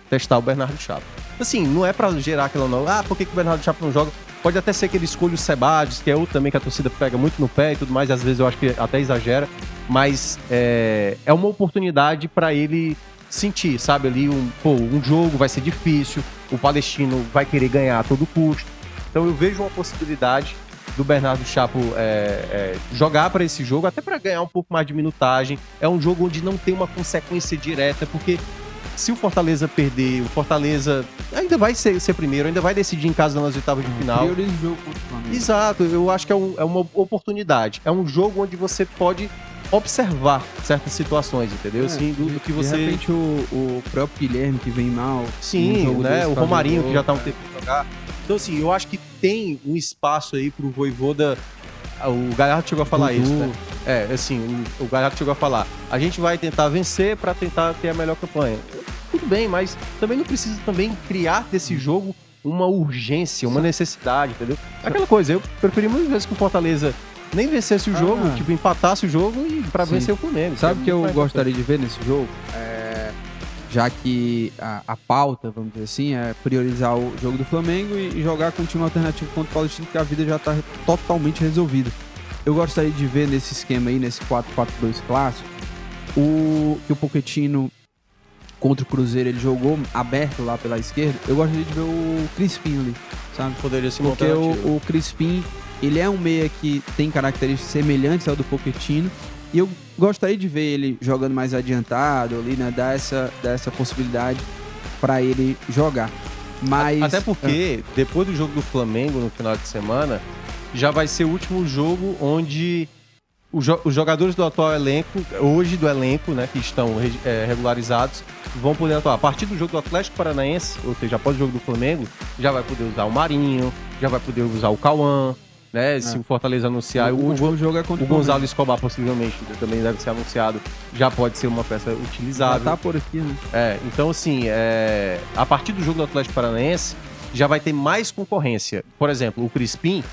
testar o Bernardo Chapa. Assim, não é para gerar aquela não, ah, por que, que o Bernardo Chapa não joga? Pode até ser que ele escolha o Sebades, que é outro também que a torcida pega muito no pé e tudo mais, às vezes eu acho que até exagera, mas é, é uma oportunidade para ele sentir, sabe, ali um, pô, um jogo vai ser difícil, o palestino vai querer ganhar a todo custo. Então eu vejo uma possibilidade do Bernardo Chapo é, é, jogar para esse jogo, até para ganhar um pouco mais de minutagem. É um jogo onde não tem uma consequência direta, porque se o Fortaleza perder, o Fortaleza ainda vai ser, ser primeiro, ainda vai decidir em casa nas oitavas de final. Prioriza o Exato, eu acho que é, um, é uma oportunidade. É um jogo onde você pode observar certas situações, entendeu? É, assim, do, do, que você. De repente o, o próprio Guilherme que vem mal. Sim, né? O Romarinho que já tá um tempo pra jogar. Então, assim, eu acho que tem um espaço aí pro Voivoda. O Galhardo chegou a falar Dudu. isso, né? É, assim, o, o Galhardo chegou a falar. A gente vai tentar vencer para tentar ter a melhor campanha. Tudo bem, mas também não precisa também criar desse jogo uma urgência, uma necessidade, entendeu? Aquela coisa, eu preferi muitas vezes que o Fortaleza nem vencesse o jogo, ah. tipo, empatasse o jogo e para vencer o Flamengo. Sabe o que, eu gostaria de ver nesse jogo? É, já que a, a, pauta, vamos dizer assim, é priorizar o jogo do Flamengo e jogar com um time alternativo contra o Palestino, que a vida já está totalmente resolvida. Eu gostaria de ver nesse esquema aí, nesse 4-4-2 clássico, o, que o Pochettino contra o Cruzeiro ele jogou aberto lá pela esquerda. Eu gostaria de ver o Crispim ali, sabe? Poderia ser Porque o, o Crispim ele é um meia que tem características semelhantes ao do Pochettino. E eu gostaria de ver ele jogando mais adiantado ali, né? Dar essa, dar essa possibilidade para ele jogar. Mas. Até porque, depois do jogo do Flamengo no final de semana, já vai ser o último jogo onde os jogadores do atual elenco, hoje do elenco, né, que estão é, regularizados, vão poder atuar. A partir do jogo do Atlético Paranaense, ou seja, após o jogo do Flamengo, já vai poder usar o Marinho, já vai poder usar o Cauã, né? É. Se o Fortaleza anunciar. O, o, último jogo é contra o Gonzalo Escobar, possivelmente, também deve ser anunciado. Já pode ser uma peça utilizável. Já tá por aqui, né? É, então assim, é, a partir do jogo do Atlético Paranaense, já vai ter mais concorrência. Por exemplo, o Crispim,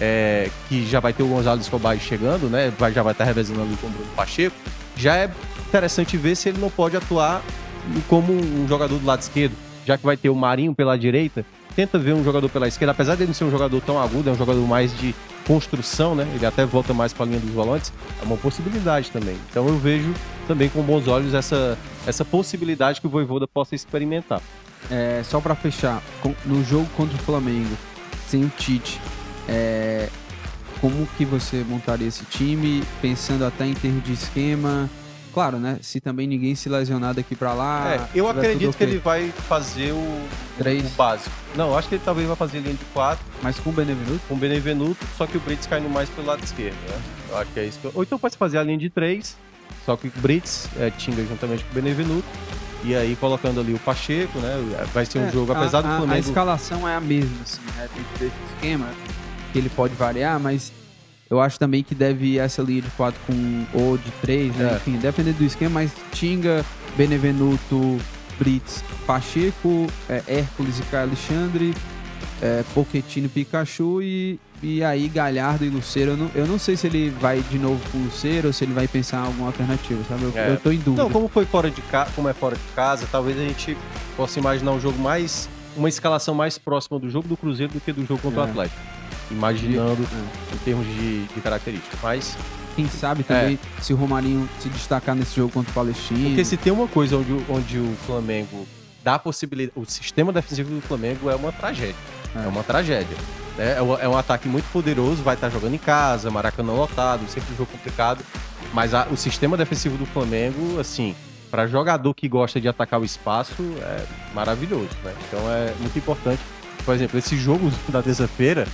é, que já vai ter o Gonzalo Escobar chegando, né? Vai, já vai estar revezando ali com o Bruno Pacheco. Já é interessante ver se ele não pode atuar como um jogador do lado esquerdo, já que vai ter o Marinho pela direita tenta ver um jogador pela esquerda, apesar de ele não ser um jogador tão agudo, é um jogador mais de construção, né? Ele até volta mais para a linha dos volantes, é uma possibilidade também. Então eu vejo também com bons olhos essa, essa possibilidade que o Voivoda possa experimentar. É, só para fechar, no jogo contra o Flamengo, sem o Tite, é, como que você montaria esse time, pensando até em termos de esquema, Claro, né? Se também ninguém se lesionar daqui pra lá. É, eu acredito que ele vai fazer o, Três. o básico. Não, acho que ele talvez vai fazer linha de 4. Mas com o Benevenuto? Com o Benevenuto, só que o Brits caindo mais pelo lado esquerdo, né? Eu acho que é isso. Que eu... Ou então pode fazer a linha de 3, só que o Brits é, Tinga juntamente com o Benevenuto. E aí colocando ali o Pacheco, né? Vai ser um é, jogo, apesar a, do Flamengo. A escalação é a mesma, assim, né? Tem esse esquema que ele pode variar, mas eu acho também que deve ir essa linha de 4 com ou de 3, né? É. Enfim, dependendo do esquema, mas Tinga, Benevenuto, Brits, Pacheco, é, Hércules e Caio Alexandre, é, Pochettino Pikachu e, e aí Galhardo e Luceiro. Eu não, eu não sei se ele vai de novo com o Luceiro ou se ele vai pensar em alguma alternativa, sabe? Eu, é. eu tô em dúvida. Não, como foi fora de casa, como é fora de casa, talvez a gente possa imaginar um jogo mais. uma escalação mais próxima do jogo do Cruzeiro do que do jogo contra é. o Atlético imaginando é. em termos de, de características. Mas quem sabe também é. se o Romarinho se destacar nesse jogo contra o Palestino. Porque se tem uma coisa onde, onde o Flamengo dá a possibilidade. O sistema defensivo do Flamengo é uma tragédia. É, é uma tragédia. É, é, um, é, um, ataque muito poderoso, vai estar jogando em casa, Maracanã lotado, sempre um jogo complicado. Mas a, o sistema defensivo do Flamengo, assim, para jogador que gosta de atacar o espaço, é maravilhoso. Né? Então é muito importante. Por exemplo, esse jogo da terça-feira,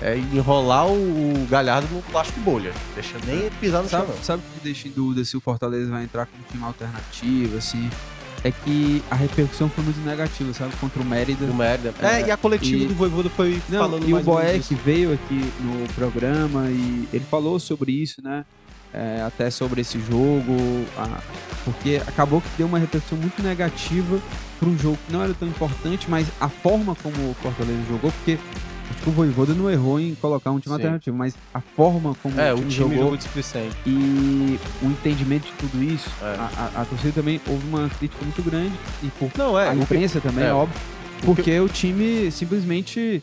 é enrolar o Galhardo no plástico bolha. Deixa nem pisar no sabe, chão. Sabe o que deixa em dúvida se o Fortaleza vai entrar com um time alternativo, assim? É que a repercussão foi muito negativa, sabe? Contra o Mérida. O Mérida. É, é e a coletiva e... do Voivoda foi Não, falando E o Boeck veio aqui no programa e ele falou sobre isso, né? É, até sobre esse jogo, a... porque acabou que deu uma repercussão muito negativa para um jogo que não era tão importante, mas a forma como o Fortaleza jogou, porque Acho que o Voivoda não errou em colocar um time Sim. alternativo, mas a forma como é, o time, o time jogou, displicente. e o entendimento de tudo isso, é. a, a, a, torcida também houve uma crítica muito grande e por não, é, a imprensa também, é. óbvio, porque o time simplesmente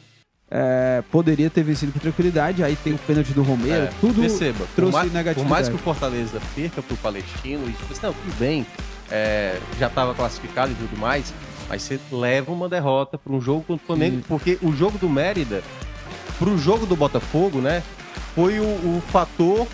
é, poderia ter vencido com tranquilidade, aí tem o pênalti do Romero, é, tudo perceba, trouxe por mais, negatividade. Por mais que o Fortaleza perca pro Palestino, e tipo assim, não, tudo bem, é, já estava classificado e tudo mais, mas você leva uma derrota para um jogo contra o Flamengo, Sim. porque o jogo do Mérida, para o jogo do Botafogo, né, foi o, o fator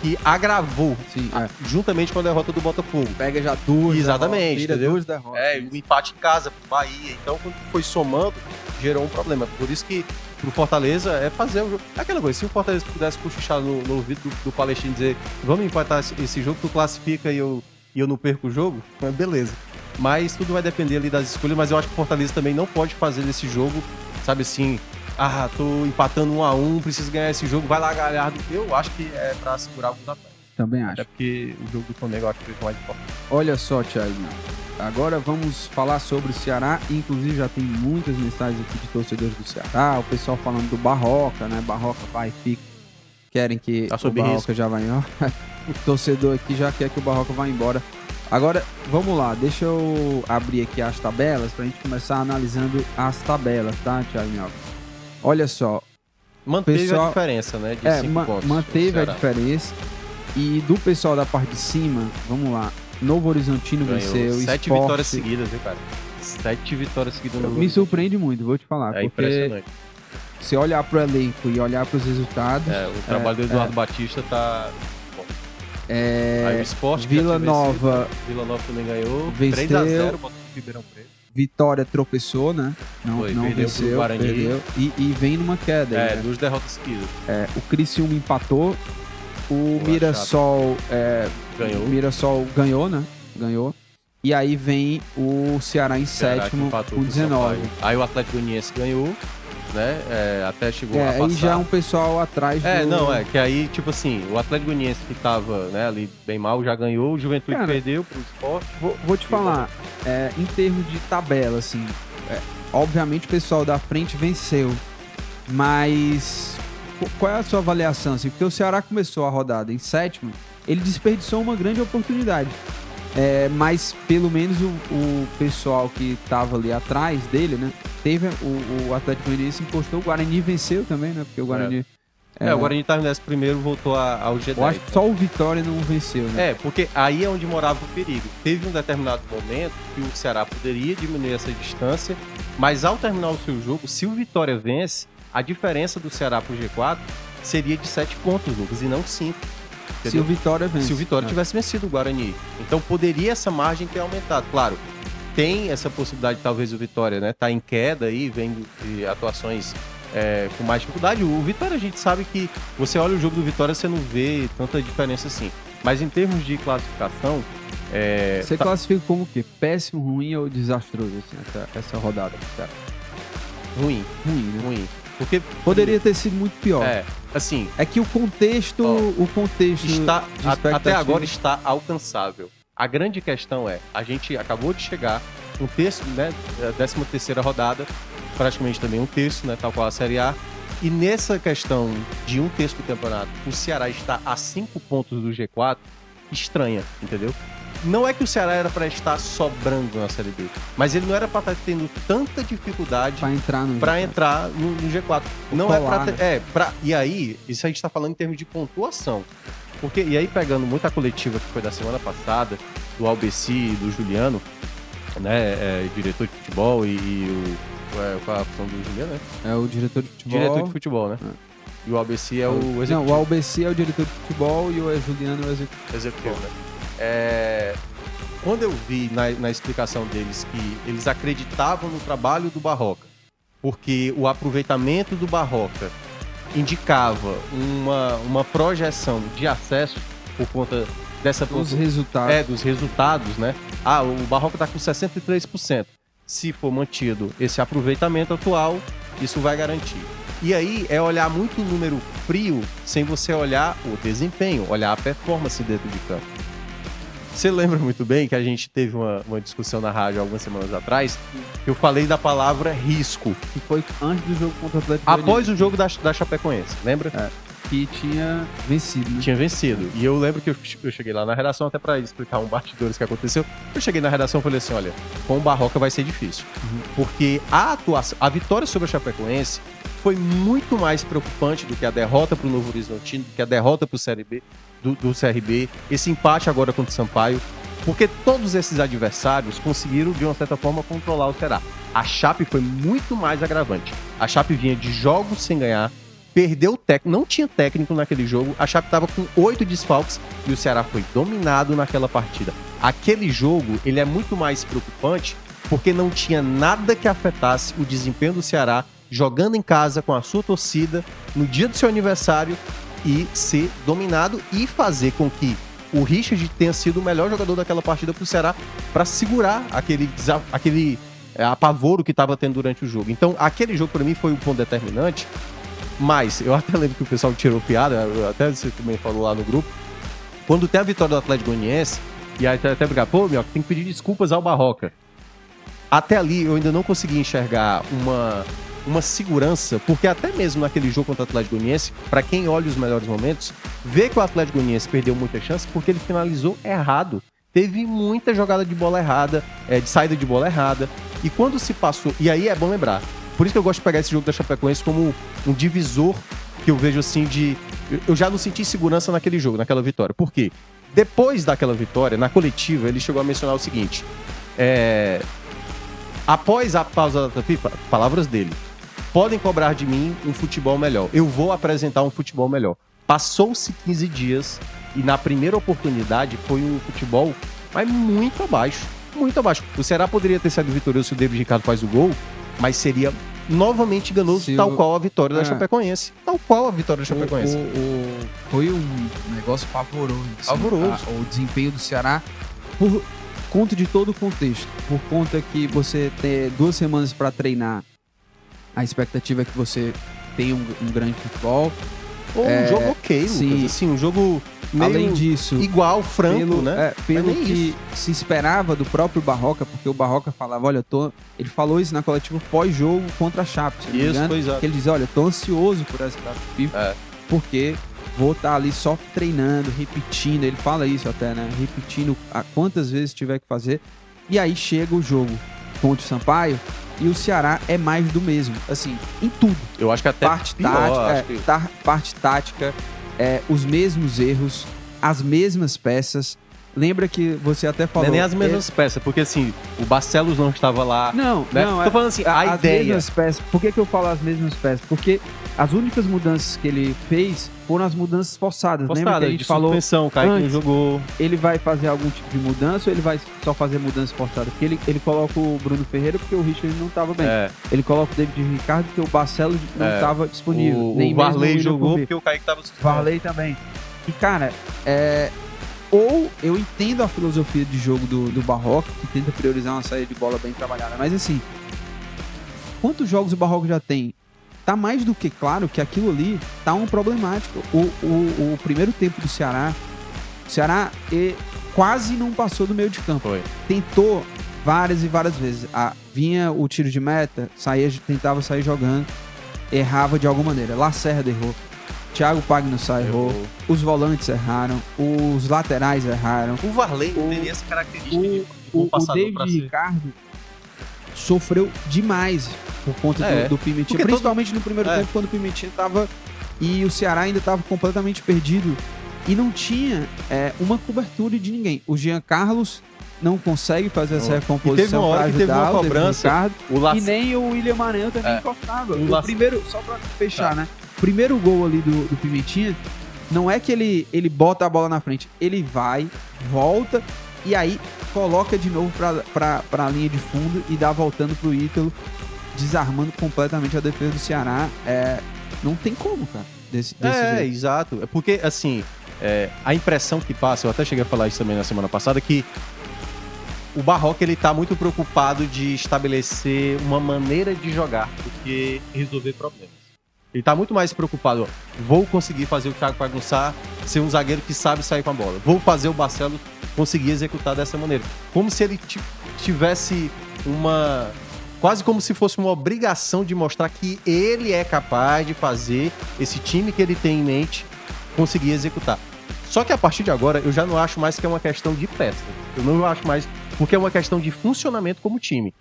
que agravou, Sim, é. juntamente com a derrota do Botafogo. Pega já duas. Exatamente, derrota, entendeu? Duas derrotas. É, o um empate em casa pro Bahia. Então, quando foi somando, gerou um problema. Por isso que pro Fortaleza é fazer o jogo. É aquela coisa, se o Fortaleza pudesse cochichar no, no ouvido do, do Palestino e dizer vamos empatar esse jogo, tu classifica e eu, e eu não perco o jogo, beleza. Mas tudo vai depender ali das escolhas. Mas eu acho que o Fortaleza também não pode fazer nesse jogo, sabe assim, ah, tô empatando um a um, preciso ganhar esse jogo, vai lá, Galhardo. Eu acho que é pra segurar alguns atletas. Também acho. É porque o jogo do Flamengo eu acho que é mais importante. Olha só, Thiago. Agora vamos falar sobre o Ceará. Inclusive já tem muitas mensagens aqui de torcedores do Ceará. O pessoal falando do Barroca, né? Barroca vai e fica. Querem que tá o Barroca risco. já vá embora. o torcedor aqui já quer que o Barroca vá embora. Agora, vamos lá, deixa eu abrir aqui as tabelas pra gente começar analisando as tabelas, tá, Thiago Minhoca? Olha só. Manteve pessoal, a diferença, né? De é, ma pontos, manteve a diferença. E do pessoal da parte de cima, vamos lá. Novo Horizontino Ganhou venceu. Sete vitórias seguidas, viu, cara? Sete vitórias seguidas no Me surpreende muito, vou te falar. É impressionante. Se olhar pro elenco e olhar pros resultados. É, o trabalho é, do Eduardo é... Batista tá é, Aí o Sport Vila Nova. Vila Nova também ganhou. Venceu. 3x0, Ribeirão Preto. Vitória tropeçou, né? Não, Foi, não venceu, perdeu. E, e, vem numa queda. É, né? duas derrotas seguidas. É, o Criciúma empatou. O Boa Mirassol. É, ganhou. O Mirassol ganhou, né? Ganhou. E aí vem o Ceará em Ceará sétimo com 19. Aí o Atlético Goianiense ganhou né? É, até chegou é, a passar. Aí já é um pessoal atrás É, do... não, é que aí, tipo assim, o Atlético Goianiense que tava né, ali bem mal já ganhou, o Juventude Cara, perdeu pro esporte. Vou, vou te falar, é, em termos de tabela, assim, é, obviamente o pessoal da frente venceu, mas qual é a sua avaliação? Assim, porque o Ceará começou a rodada em sétimo, ele desperdiçou uma grande oportunidade. É, mas pelo menos o, o pessoal que estava ali atrás dele, né? Teve o, o Atlético Goianiense encostou, o Guarani venceu também, né? Porque o Guarani. É, é o Guarani estava nesse primeiro, voltou ao G10. Eu acho que só o Vitória não venceu, né? É, porque aí é onde morava o perigo. Teve um determinado momento que o Ceará poderia diminuir essa distância, mas ao terminar o seu jogo, se o Vitória vence, a diferença do Ceará pro G4 seria de 7 pontos, Lucas, e não 5. Entendeu? Se o Vitória vence. Se o Vitória é. tivesse vencido o Guarani. Então poderia essa margem ter aumentado. Claro, tem essa possibilidade, talvez, o Vitória, né? Tá em queda aí, vem de atuações é, com mais dificuldade. O Vitória, a gente sabe que você olha o jogo do Vitória, você não vê tanta diferença assim. Mas em termos de classificação. É, você tá... classifica como o quê? Péssimo, ruim ou desastroso, assim, essa, essa rodada, cara? Ruim. Ruim, né? Ruim. Porque poderia ter sido muito pior. É, assim. É que o contexto, ó, o contexto está até agora está alcançável. A grande questão é, a gente acabou de chegar um terço, né, 13 terceira rodada, praticamente também um terço, né, tal qual a Série A. E nessa questão de um terço do campeonato, o Ceará está a cinco pontos do G4, estranha, entendeu? Não é que o Ceará era para estar sobrando na Série B, mas ele não era para estar tendo tanta dificuldade para entrar no para entrar no, no G4. não colar, é para né? é para e aí isso a gente está falando em termos de pontuação. Porque e aí pegando muita coletiva que foi da semana passada do Albeci e do Juliano, né, é, diretor de futebol e, e o é, qual é a função do Juliano, né? É o diretor de futebol. Diretor de futebol, né? É. E o Albeci é o executivo. Não, o Albeci é o diretor de futebol e o Juliano é o executivo. Executivo, né? É, quando eu vi na, na explicação deles que eles acreditavam no trabalho do Barroca, porque o aproveitamento do Barroca indicava uma, uma projeção de acesso por conta dessa dos resultados. É, dos resultados, né? Ah, o Barroca está com 63%. Se for mantido esse aproveitamento atual, isso vai garantir. E aí é olhar muito o número frio sem você olhar o desempenho, olhar a performance dentro de campo. Você lembra muito bem que a gente teve uma, uma discussão na rádio algumas semanas atrás, que eu falei da palavra risco. Que foi antes do jogo contra o Atlético Após o jogo da, da Chapecoense, lembra? É. Que tinha vencido. Né? Tinha vencido. E eu lembro que eu, eu cheguei lá na redação, até para explicar um bastidores que aconteceu. Eu cheguei na redação e falei assim: olha, com o Barroca vai ser difícil. Uhum. Porque a atuação, a vitória sobre a Chapecoense foi muito mais preocupante do que a derrota para o Novo Horizontino, do que a derrota para o Série B do, do CRB, esse empate agora contra o Sampaio, porque todos esses adversários conseguiram, de uma certa forma, controlar o Ceará. A Chape foi muito mais agravante. A Chape vinha de jogos sem ganhar, perdeu o técnico, não tinha técnico naquele jogo, a Chape estava com oito desfalques e o Ceará foi dominado naquela partida. Aquele jogo, ele é muito mais preocupante porque não tinha nada que afetasse o desempenho do Ceará jogando em casa com a sua torcida no dia do seu aniversário e ser dominado e fazer com que o Richard tenha sido o melhor jogador daquela partida para o Ceará para segurar aquele, aquele é, apavoro que estava tendo durante o jogo. Então, aquele jogo para mim foi um ponto determinante. Mas eu até lembro que o pessoal tirou piada, até você também falou lá no grupo. Quando tem a vitória do Atlético Goianiense, e aí até brigar, pô, meu, tem que pedir desculpas ao Barroca. Até ali eu ainda não consegui enxergar uma uma segurança, porque até mesmo naquele jogo contra o Atlético Goianiense, para quem olha os melhores momentos, vê que o Atlético Goianiense perdeu muita chance porque ele finalizou errado. Teve muita jogada de bola errada, é, de saída de bola errada. E quando se passou. E aí é bom lembrar. Por isso que eu gosto de pegar esse jogo da Chapecoense como um divisor que eu vejo assim de. Eu já não senti segurança naquele jogo, naquela vitória. Por quê? Depois daquela vitória, na coletiva, ele chegou a mencionar o seguinte: é, após a pausa da FIFA, palavras dele, podem cobrar de mim um futebol melhor. Eu vou apresentar um futebol melhor. Passou-se 15 dias e na primeira oportunidade foi um futebol mas muito abaixo. Muito abaixo. O Ceará poderia ter sido vitorioso se o David Ricardo faz o gol, mas seria novamente enganoso, se tal o... qual a vitória é. da Chapecoense. Tal qual a vitória da Chapecoense. O, o, foi um negócio pavoroso. Assim, pavoroso. A, o desempenho do Ceará por conta de todo o contexto. Por conta que você ter duas semanas para treinar a expectativa é que você tenha um, um grande futebol. Ou é, um jogo ok, Lucas. Sim. Assim, um jogo meio Além disso, igual, franco, pelo, né? É, pelo que isso. se esperava do próprio Barroca, porque o Barroca falava, olha, eu tô... Ele falou isso na coletiva pós-jogo contra a Chape, se isso, engano, que ele dizia, olha, eu tô ansioso por essa data FIFA, é. porque vou estar tá ali só treinando, repetindo, ele fala isso até, né? Repetindo a quantas vezes tiver que fazer. E aí chega o jogo o Sampaio, e o Ceará é mais do mesmo, assim, em tudo. Eu acho que até parte pior, tática, é, que... tá, parte tática, é, os mesmos erros, as mesmas peças. Lembra que você até falou. Não é nem as mesmas é... peças, porque assim, o Barcelos não estava lá. Não, né? não. Tô falando assim, a, as ideia. Mesmas peças. Por que, que eu falo as mesmas peças? Porque as únicas mudanças que ele fez foram as mudanças forçadas. Forçada, Lembra que a gente falou? Suspensão, Kaique antes, jogou. Ele vai fazer algum tipo de mudança ou ele vai só fazer mudança forçada? Porque ele, ele coloca o Bruno Ferreira porque o Richard não estava bem. É. Ele coloca o David Ricardo porque o Barcelo não estava é. disponível. O, Nem o Varley jogou porque o Kaique estava Varley também. E, cara, é, ou eu entendo a filosofia de jogo do, do Barroco, que tenta priorizar uma saída de bola bem trabalhada, mas assim, quantos jogos o Barroco já tem? Tá mais do que claro que aquilo ali tá um problemático. O, o, o primeiro tempo do Ceará, o Ceará e, quase não passou do meio de campo. Foi. Tentou várias e várias vezes. Ah, vinha o tiro de meta, saía, tentava sair jogando, errava de alguma maneira. Lacerda errou. Thiago Pagnussá errou. errou. Os volantes erraram. Os laterais erraram. O Varley não tem essa característica o, de o, o David Ricardo sofreu demais por conta é, do, do Pimentinha. Principalmente todo... no primeiro é. tempo, quando o Pimentinha tava. E o Ceará ainda estava completamente perdido. E não tinha é, uma cobertura de ninguém. O Jean Carlos não consegue fazer essa recomposição para ajudar teve uma cobrança, o, Ricardo, o e nem o William Maranhão também é. encostava. O, o primeiro, só para fechar, tá. né? primeiro gol ali do, do Pimentinha, não é que ele, ele bota a bola na frente, ele vai, volta e aí coloca de novo para a linha de fundo e dá voltando pro Ítalo, desarmando completamente a defesa do Ceará. É, não tem como, cara. Desse, desse é, jeito. exato. É porque, assim, é, a impressão que passa, eu até cheguei a falar isso também na semana passada, que o Barroca ele tá muito preocupado de estabelecer uma maneira de jogar do que resolver problemas. Ele tá muito mais preocupado. Ó, vou conseguir fazer o Thiago Pagunçar ser um zagueiro que sabe sair com a bola. Vou fazer o Barcelos conseguir executar dessa maneira. Como se ele tivesse uma. Quase como se fosse uma obrigação de mostrar que ele é capaz de fazer esse time que ele tem em mente conseguir executar. Só que a partir de agora eu já não acho mais que é uma questão de peça. Eu não acho mais porque é uma questão de funcionamento como time.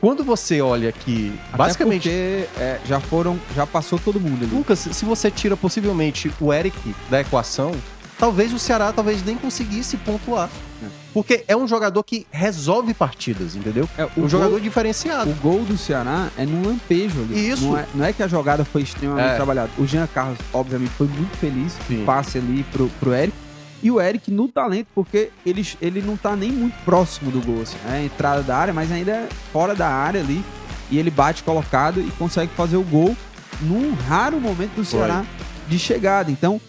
Quando você olha que, Até basicamente... Porque é, já foram, já passou todo mundo ali. Lucas, se você tira possivelmente o Eric da equação, talvez o Ceará talvez nem conseguisse pontuar. É. Porque é um jogador que resolve partidas, entendeu? É, um gol, jogador diferenciado. O gol do Ceará é num lampejo ali. Isso. Não é, não é que a jogada foi extremamente é. trabalhada. O Jean Carlos, obviamente, foi muito feliz. Sim. Passe ali pro, pro Eric. E o Eric no talento, porque ele, ele não tá nem muito próximo do gol, assim, né? Entrada da área, mas ainda é fora da área ali. E ele bate colocado e consegue fazer o gol num raro momento do Ceará Foi. de chegada. Então,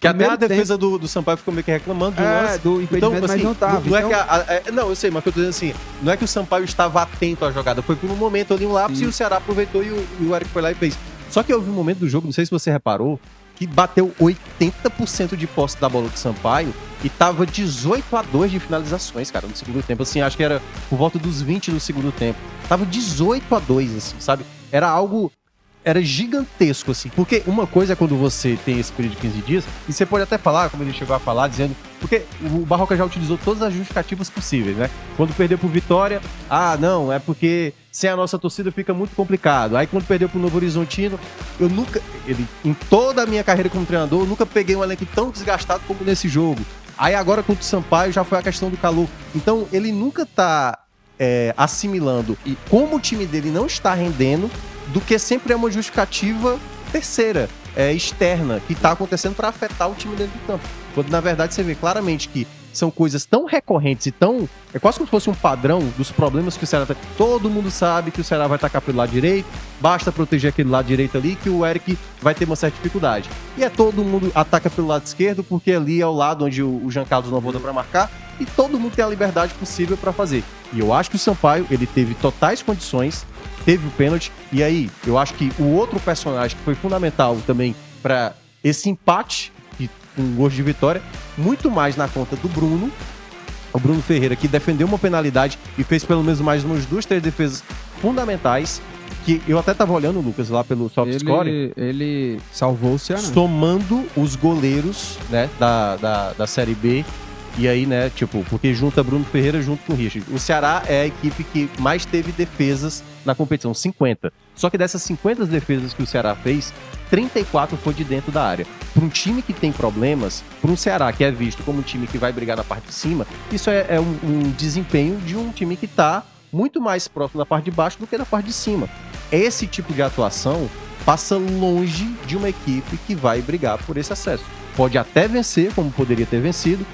que até a defesa tempo... do, do Sampaio ficou meio que reclamando do é, lance. do então, assim, mas não tava. Não, então... é que a, a, é, não, eu sei, mas eu tô dizendo assim, não é que o Sampaio estava atento à jogada, foi por um momento ali, um lápis, e o Ceará aproveitou e o, e o Eric foi lá e fez. Só que houve um momento do jogo, não sei se você reparou, que bateu 80% de posse da bola do Sampaio e tava 18 a 2 de finalizações, cara, no segundo tempo. Assim, acho que era por volta dos 20 do segundo tempo. Tava 18 a 2, assim, sabe? Era algo era gigantesco, assim. Porque uma coisa é quando você tem esse período de 15 dias, e você pode até falar, como ele chegou a falar, dizendo. Porque o Barroca já utilizou todas as justificativas possíveis, né? Quando perdeu por vitória, ah, não, é porque sem a nossa torcida fica muito complicado. Aí quando perdeu pro Novo Horizontino, eu nunca. Ele, em toda a minha carreira como treinador, eu nunca peguei um elenco tão desgastado como nesse jogo. Aí agora contra o Sampaio já foi a questão do calor. Então ele nunca tá é, assimilando e como o time dele não está rendendo do que sempre é uma justificativa terceira, é, externa, que está acontecendo para afetar o time dentro do campo. Quando na verdade você vê claramente que são coisas tão recorrentes e tão. É quase como se fosse um padrão dos problemas que o Ceará tem. Todo mundo sabe que o Ceará vai atacar pelo lado direito, basta proteger aquele lado direito ali que o Eric vai ter uma certa dificuldade. E é todo mundo ataca pelo lado esquerdo, porque ali é o lado onde o Jean Carlos não volta para marcar, e todo mundo tem a liberdade possível para fazer. E eu acho que o Sampaio, ele teve totais condições, teve o pênalti, e aí eu acho que o outro personagem que foi fundamental também para esse empate com gosto de vitória, muito mais na conta do Bruno, o Bruno Ferreira, que defendeu uma penalidade e fez pelo menos mais umas duas, três defesas fundamentais. Que eu até tava olhando, Lucas, lá pelo soft ele, score. Ele salvou o Ceará. Somando os goleiros né, da, da, da Série B e aí, né, tipo, porque junta Bruno Ferreira junto com o Richard. O Ceará é a equipe que mais teve defesas na competição, 50. Só que dessas 50 defesas que o Ceará fez, 34 foi de dentro da área. Para um time que tem problemas, para um Ceará que é visto como um time que vai brigar na parte de cima, isso é, é um, um, desempenho de um time que está muito mais próximo da parte de baixo do que da parte de cima. Esse tipo de atuação passa longe de uma equipe que vai brigar por esse acesso. Pode até vencer, como poderia ter vencido,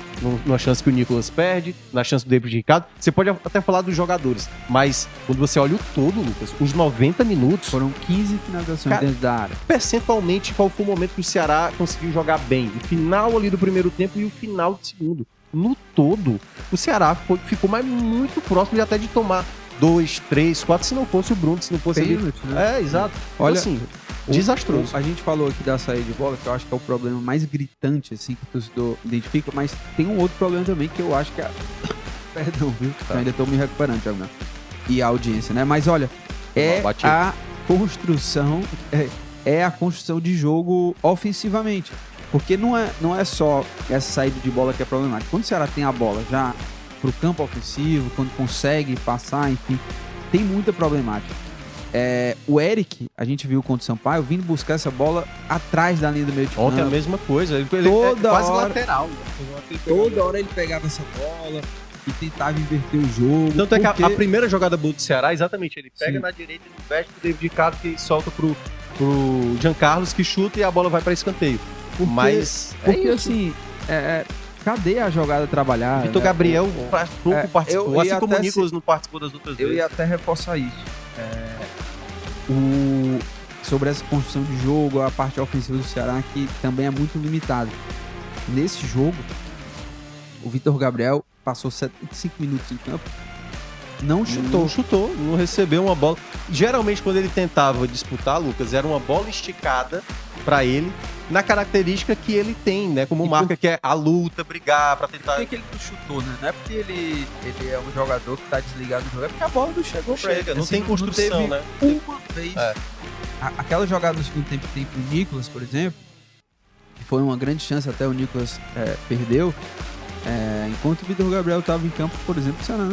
na chance que o Nicolas perde, na chance do David Ricardo. Você pode até falar dos jogadores, mas quando você olha o todo, Lucas, os 90 minutos. Foram 15 finalizações cara, dentro da área. Percentualmente, qual foi o momento que o Ceará conseguiu jogar bem? O final ali do primeiro tempo e o final do segundo. No todo, o Ceará foi, ficou mais muito próximo de até de tomar dois, três, quatro, se não fosse o Bruno, se não fosse Pênalti, ali. Né? É, exato. Olha, então, assim, desastroso. O, a gente falou aqui da saída de bola, que eu acho que é o problema mais gritante, assim, que o torcedor identifica, mas tem um outro problema também que eu acho que é. Perdão, viu? Tá. Eu ainda estou me recuperando, Thiago. E a audiência, né? Mas olha, é a construção. É, é a construção de jogo ofensivamente. Porque não é, não é só essa saída de bola que é problemática. Quando o Ceará tem a bola já pro campo ofensivo, quando consegue passar, enfim, tem muita problemática. É, o Eric, a gente viu contra o Sampaio, vindo buscar essa bola atrás da linha do meio de campo. Ontem a mesma coisa, ele, ele toda é quase hora, lateral. Né? Toda hora ele pegava essa bola e tentava inverter o jogo. Tanto porque... é que a, a, primeira jogada boa do Ceará, exatamente, ele pega Sim. na direita, ele investe o David Ricardo que solta pro, pro Giancarlos que chuta e a bola vai para escanteio. Porque, Mas porque é assim, é, é cadê a jogada trabalhada? Vitor né? Gabriel pouco é, participou, assim como o Nicolas não participou das outras eu vezes. Eu ia até reforçar isso. É, o, sobre essa construção de jogo, a parte ofensiva do Ceará, que também é muito limitada. Nesse jogo, o Vitor Gabriel passou 75 minutos em campo, não chutou. Não chutou, não recebeu uma bola. Geralmente, quando ele tentava disputar, Lucas, era uma bola esticada para ele na característica que ele tem, né? Como e marca por... que é a luta, brigar para tentar. Por que, ele não chutou, né? Não é porque ele, ele é um jogador que tá desligado do jogo, é porque a bola não chegou não chega, não assim, tem construção, não né? Uma vez. É. aquela jogada no segundo tempo que tem pro Nicolas, por exemplo, que foi uma grande chance até o Nicolas é, perdeu. É, enquanto o Vitor Gabriel estava em campo, por exemplo, o Ceará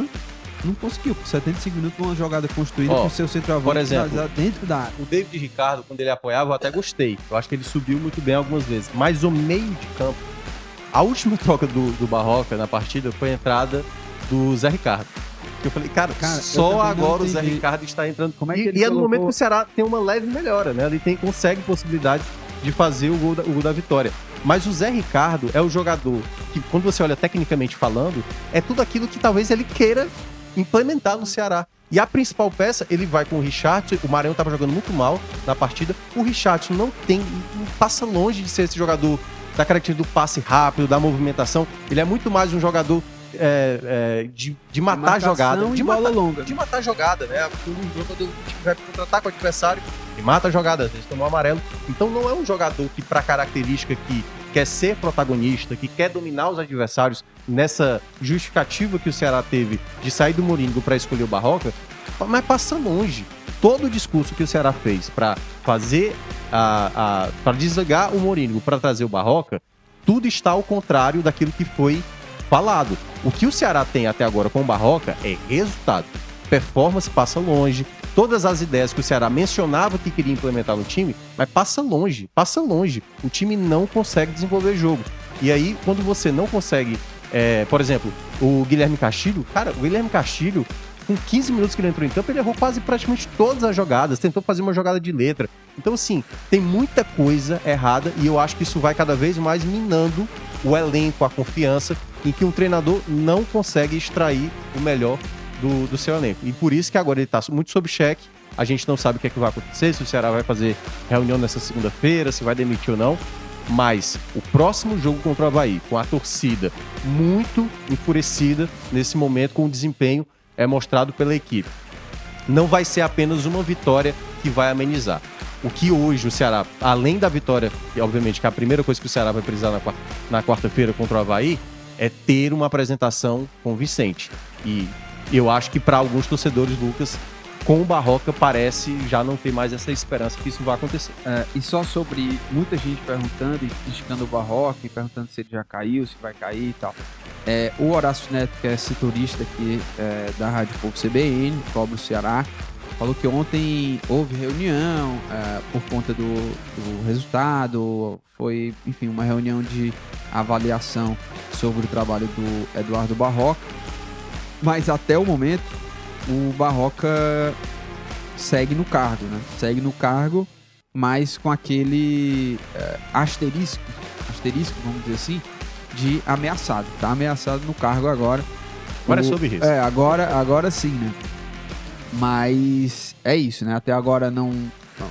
não conseguiu. Por 75 minutos, uma jogada construída com seu centroavante por exemplo, dentro da área. O David Ricardo, quando ele apoiava, eu até gostei. Eu acho que ele subiu muito bem algumas vezes. Mas o meio de campo, a última troca do, do Barroca na partida foi a entrada do Zé Ricardo. Eu falei, cara, cara só agora o Zé Ricardo está entrando. Como é que e, ele e é no momento que o Ceará tem uma leve melhora, né? Ele tem, consegue possibilidade de fazer o gol, da, o gol da vitória. Mas o Zé Ricardo é o jogador que, quando você olha tecnicamente falando, é tudo aquilo que talvez ele queira implementar no Ceará. E a principal peça, ele vai com o Richard. O Maranhão estava jogando muito mal na partida. O Richard não tem, não passa longe de ser esse jogador da característica do passe rápido, da movimentação. Ele é muito mais um jogador é, é, de, de matar de jogada. De bola matar, longa. De matar jogada, né? Um jogador que vai contratar com o adversário e mata a jogada, às vezes tomou amarelo. Então não é um jogador que, para característica que quer ser protagonista, que quer dominar os adversários nessa justificativa que o Ceará teve de sair do Moringo para escolher o Barroca, mas passa longe. Todo o discurso que o Ceará fez para fazer a, a para desligar o Moringo para trazer o Barroca, tudo está ao contrário daquilo que foi falado. O que o Ceará tem até agora com o Barroca é resultado. Performance passa longe, todas as ideias que o Ceará mencionava que queria implementar no time, mas passa longe, passa longe. O time não consegue desenvolver jogo. E aí, quando você não consegue, é, por exemplo, o Guilherme Castilho, cara, o Guilherme Castilho, com 15 minutos que ele entrou em campo, ele errou quase praticamente todas as jogadas, tentou fazer uma jogada de letra. Então, assim, tem muita coisa errada e eu acho que isso vai cada vez mais minando o elenco, a confiança, em que um treinador não consegue extrair o melhor do, do seu elenco. E por isso que agora ele está muito sob cheque. A gente não sabe o que, é que vai acontecer, se o Ceará vai fazer reunião nessa segunda-feira, se vai demitir ou não. Mas o próximo jogo contra o Havaí, com a torcida muito enfurecida nesse momento, com o desempenho é mostrado pela equipe. Não vai ser apenas uma vitória que vai amenizar. O que hoje o Ceará, além da vitória, e obviamente que é a primeira coisa que o Ceará vai precisar na quarta-feira contra o Havaí, é ter uma apresentação convincente. E eu acho que para alguns torcedores, Lucas, com o Barroca parece já não ter mais essa esperança que isso vai acontecer. É, e só sobre muita gente perguntando e criticando o Barroca e perguntando se ele já caiu, se vai cair e tal. É, o Horácio Neto, que é setorista aqui é, da Rádio Povo CBN, Cobra o Ceará, falou que ontem houve reunião é, por conta do, do, resultado, foi, enfim, uma reunião de avaliação sobre o trabalho do Eduardo Barroca mas até o momento, o Barroca segue no cargo, né? Segue no cargo mas com aquele é, asterisco, asterisco, vamos dizer assim, de ameaçado. Tá ameaçado no cargo agora. Agora o, é sobre isso. É, agora, agora sim, né? Mas é isso, né? Até agora não,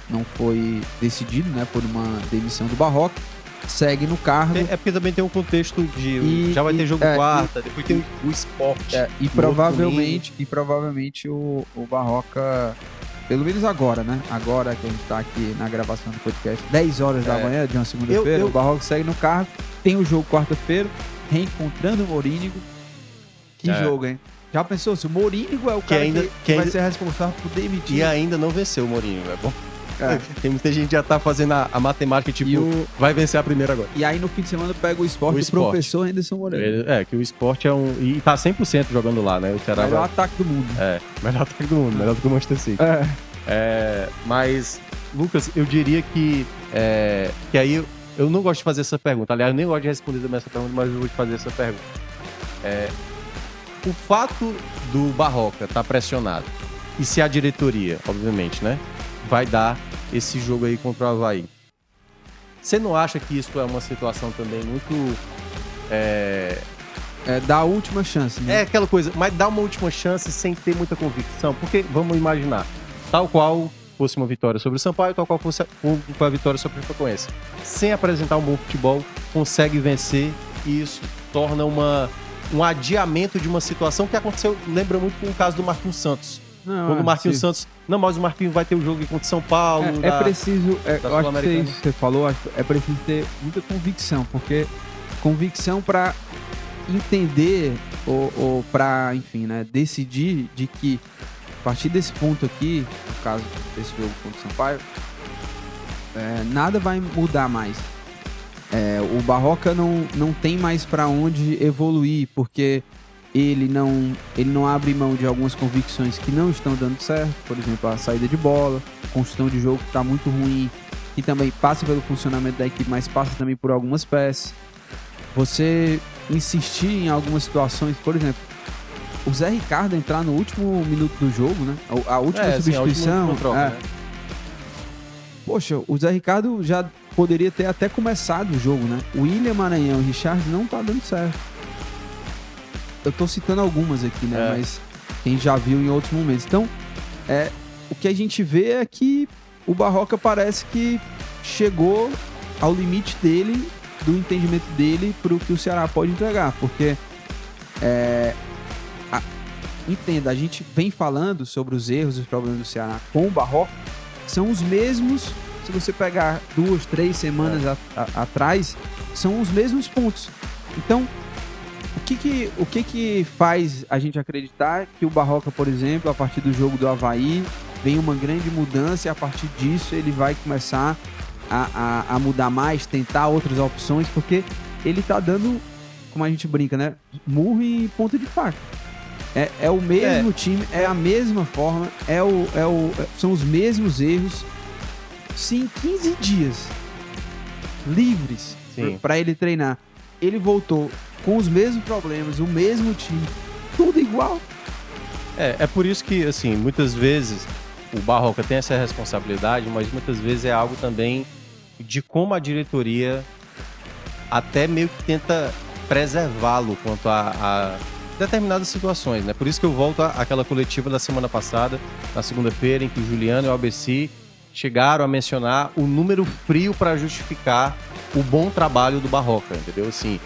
não foi decidido, né? Por uma demissão do Barroco. Segue no cargo. É, é porque também tem um contexto de. E, já vai ter jogo é, quarta, e, depois tem o esporte. É, e, provavelmente, e provavelmente o, o Barroca pelo menos agora, né? Agora que a gente tá aqui na gravação do podcast, 10 horas é. da manhã de uma segunda-feira, o Barroco segue no carro, tem o jogo quarta-feira, reencontrando o Morínigo. Que é. jogo, hein? Já pensou? Se o Morínigo é o cara que, ainda, que, que vai ainda... ser responsável por demitir. E ainda não venceu o Morínigo, é bom. É. Tem muita gente que já tá fazendo a, a matemática, tipo, o... vai vencer a primeira agora. E aí no fim de semana pega o esporte o do professor Henderson Moreira. É, que o esporte é um. E tá 100% jogando lá, né? O Ceará melhor vai... ataque do mundo. É, melhor ataque do mundo, melhor do que o Manchester City. É. é mas, Lucas, eu diria que. É, que aí eu, eu não gosto de fazer essa pergunta. Aliás, eu nem gosto de responder também essa pergunta, mas eu vou te fazer essa pergunta. É, o fato do Barroca estar tá pressionado, e se a diretoria, obviamente, né, vai dar esse jogo aí contra o Havaí. Você não acha que isso é uma situação também muito. É... É, dar a última chance, né? É aquela coisa, mas dar uma última chance sem ter muita convicção. Porque, vamos imaginar, tal qual fosse uma vitória sobre o Sampaio, tal qual fosse a, vitória sobre o Frequência. Sem apresentar um bom futebol, consegue vencer e isso torna uma, um adiamento de uma situação que aconteceu, lembra muito com o caso do Marquinhos Santos. Não, Quando o Marquinhos sim. Santos. Não, mas o Marquinhos vai ter o um jogo contra São Paulo. É, da, é preciso. É, eu acho que isso que você falou, é preciso ter muita convicção, porque convicção para entender ou, ou para, enfim, né, decidir de que a partir desse ponto aqui, no caso desse jogo contra o Sampaio, é, nada vai mudar mais. É, o Barroca não, não tem mais para onde evoluir, porque ele não, ele não abre mão de algumas convicções que não estão dando certo, por exemplo, a saída de bola, a construção de jogo que está muito ruim, que também passa pelo funcionamento da equipe, mas passa também por algumas peças. Você insistir em algumas situações, por exemplo, o Zé Ricardo entrar no último minuto do jogo, né? A, última é, substituição. Assim, controle, é. né? Poxa, o Zé Ricardo já poderia ter até começado o jogo, né? O William Maranhão e o Richard não tá dando certo eu tô citando algumas aqui, né? É. Mas quem já viu em outros momentos. Então, é, o que a gente vê é que o Barroca parece que chegou ao limite dele, do entendimento dele para o que o Ceará pode entregar, porque é, a, entenda, a gente vem falando sobre os erros e os problemas do Ceará com o Barroca, são os mesmos, se você pegar duas, três semanas é. a, a, atrás, são os mesmos pontos. Então, o que que, o que que faz a gente acreditar que o Barroca, por exemplo, a partir do jogo do Havaí, vem uma grande mudança e a partir disso ele vai começar a, a, a mudar mais, tentar outras opções, porque ele tá dando, como a gente brinca, né? Murro e ponta de faca. É, é o mesmo é. time, é a mesma forma, é o, é o, são os mesmos erros. Sim, 15 dias livres para ele treinar. Ele voltou com os mesmos problemas, o mesmo time, tudo igual. É, é por isso que, assim, muitas vezes o Barroca tem essa responsabilidade, mas muitas vezes é algo também de como a diretoria até meio que tenta preservá-lo quanto a, a, determinadas situações, né? Por isso que eu volto àquela coletiva da semana passada, na segunda-feira, em que o Juliano e o ABC chegaram a mencionar o número frio para justificar o bom trabalho do Barroca, entendeu? Assim,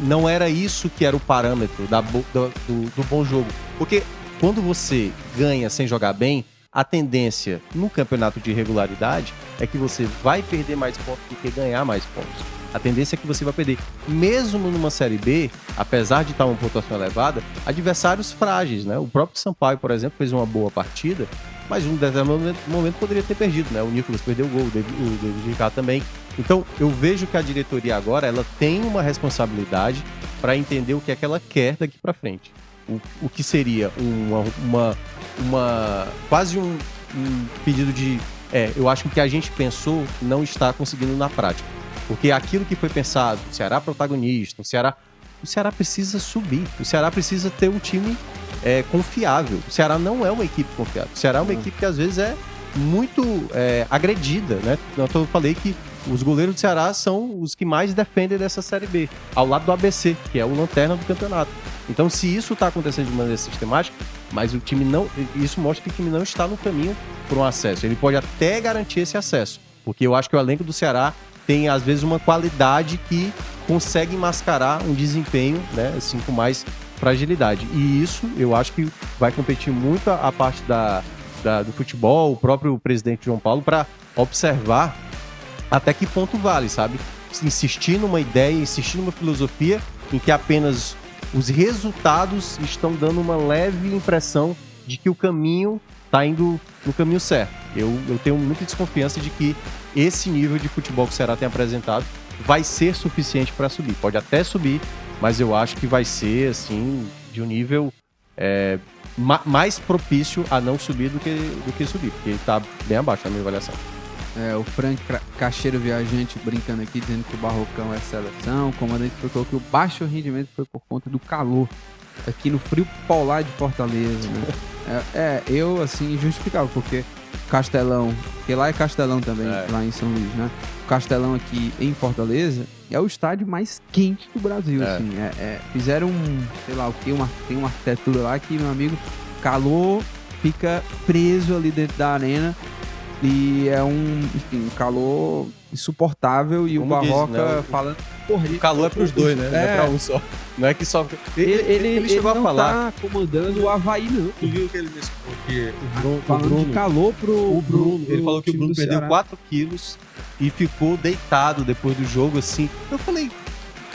não era isso que era o parâmetro da, do, do, do bom jogo. Porque quando você ganha sem jogar bem, a tendência no campeonato de regularidade é que você vai perder mais pontos do que ganhar mais pontos. A tendência é que você vai perder. Mesmo numa Série B, apesar de estar uma pontuação elevada, adversários frágeis, né? O próprio Sampaio, por exemplo, fez uma boa partida, mas um determinado momento poderia ter perdido, né? O Nicolas perdeu o gol, o David Ricardo também. Então, eu vejo que a diretoria agora, ela tem uma responsabilidade para entender o que é que ela quer daqui para frente. O, o que seria uma, uma, uma quase um, um pedido de é, eu acho que o que a gente pensou não está conseguindo na prática. Porque aquilo que foi pensado, o Ceará protagonista, o Ceará, o Ceará precisa subir, o Ceará precisa ter um time é, confiável. O Ceará não é uma equipe confiável. O Ceará é uma equipe que às vezes é muito é, agredida, né? Eu falei que os goleiros do Ceará são os que mais defendem dessa Série B, ao lado do ABC, que é o lanterna do campeonato. Então, se isso está acontecendo de maneira sistemática, mas o time não. Isso mostra que o time não está no caminho para um acesso. Ele pode até garantir esse acesso, porque eu acho que o elenco do Ceará tem, às vezes, uma qualidade que consegue mascarar um desempenho, né, assim, com mais fragilidade. E isso eu acho que vai competir muito a, parte da, da, do futebol, o próprio presidente João Paulo, para observar até que ponto vale, sabe? Insistir numa ideia, insistir numa filosofia em que apenas os resultados estão dando uma leve impressão de que o caminho está indo no caminho certo. Eu, eu tenho muita desconfiança de que esse nível de futebol que o Ceará tem apresentado vai ser suficiente para subir. Pode até subir, mas eu acho que vai ser assim de um nível é, ma mais propício a não subir do que, do que subir, porque está bem abaixo na minha avaliação. É, o Frank Cacheiro Viajante brincando aqui, dizendo que o Barrocão é seleção. O comandante falou que o baixo rendimento foi por conta do calor. Aqui no frio polar de Fortaleza, né? é, é, eu, assim, justificava, porque Castelão, que lá é Castelão também, é. lá em São Luís, né? Castelão aqui em Fortaleza é o estádio mais quente do Brasil, é. assim. É, é, fizeram um, sei lá o que, uma, tem uma arquitetura lá que, meu amigo, calor fica preso ali dentro da arena e é um, enfim, um calor insuportável e Como o Barroca diz, né? falando. Porra, o calor é pros dois, né? É. Não é pra um só. Não é que só. Ele, ele, ele chegou ele a falar. Tá comandando o Havaí, não. Tu viu que ele disse? Porque o Bruno. Falando o Bruno, de calor pro. O Bruno. Pro, ele falou que o Bruno perdeu 4 quilos e ficou deitado depois do jogo, assim. Eu falei,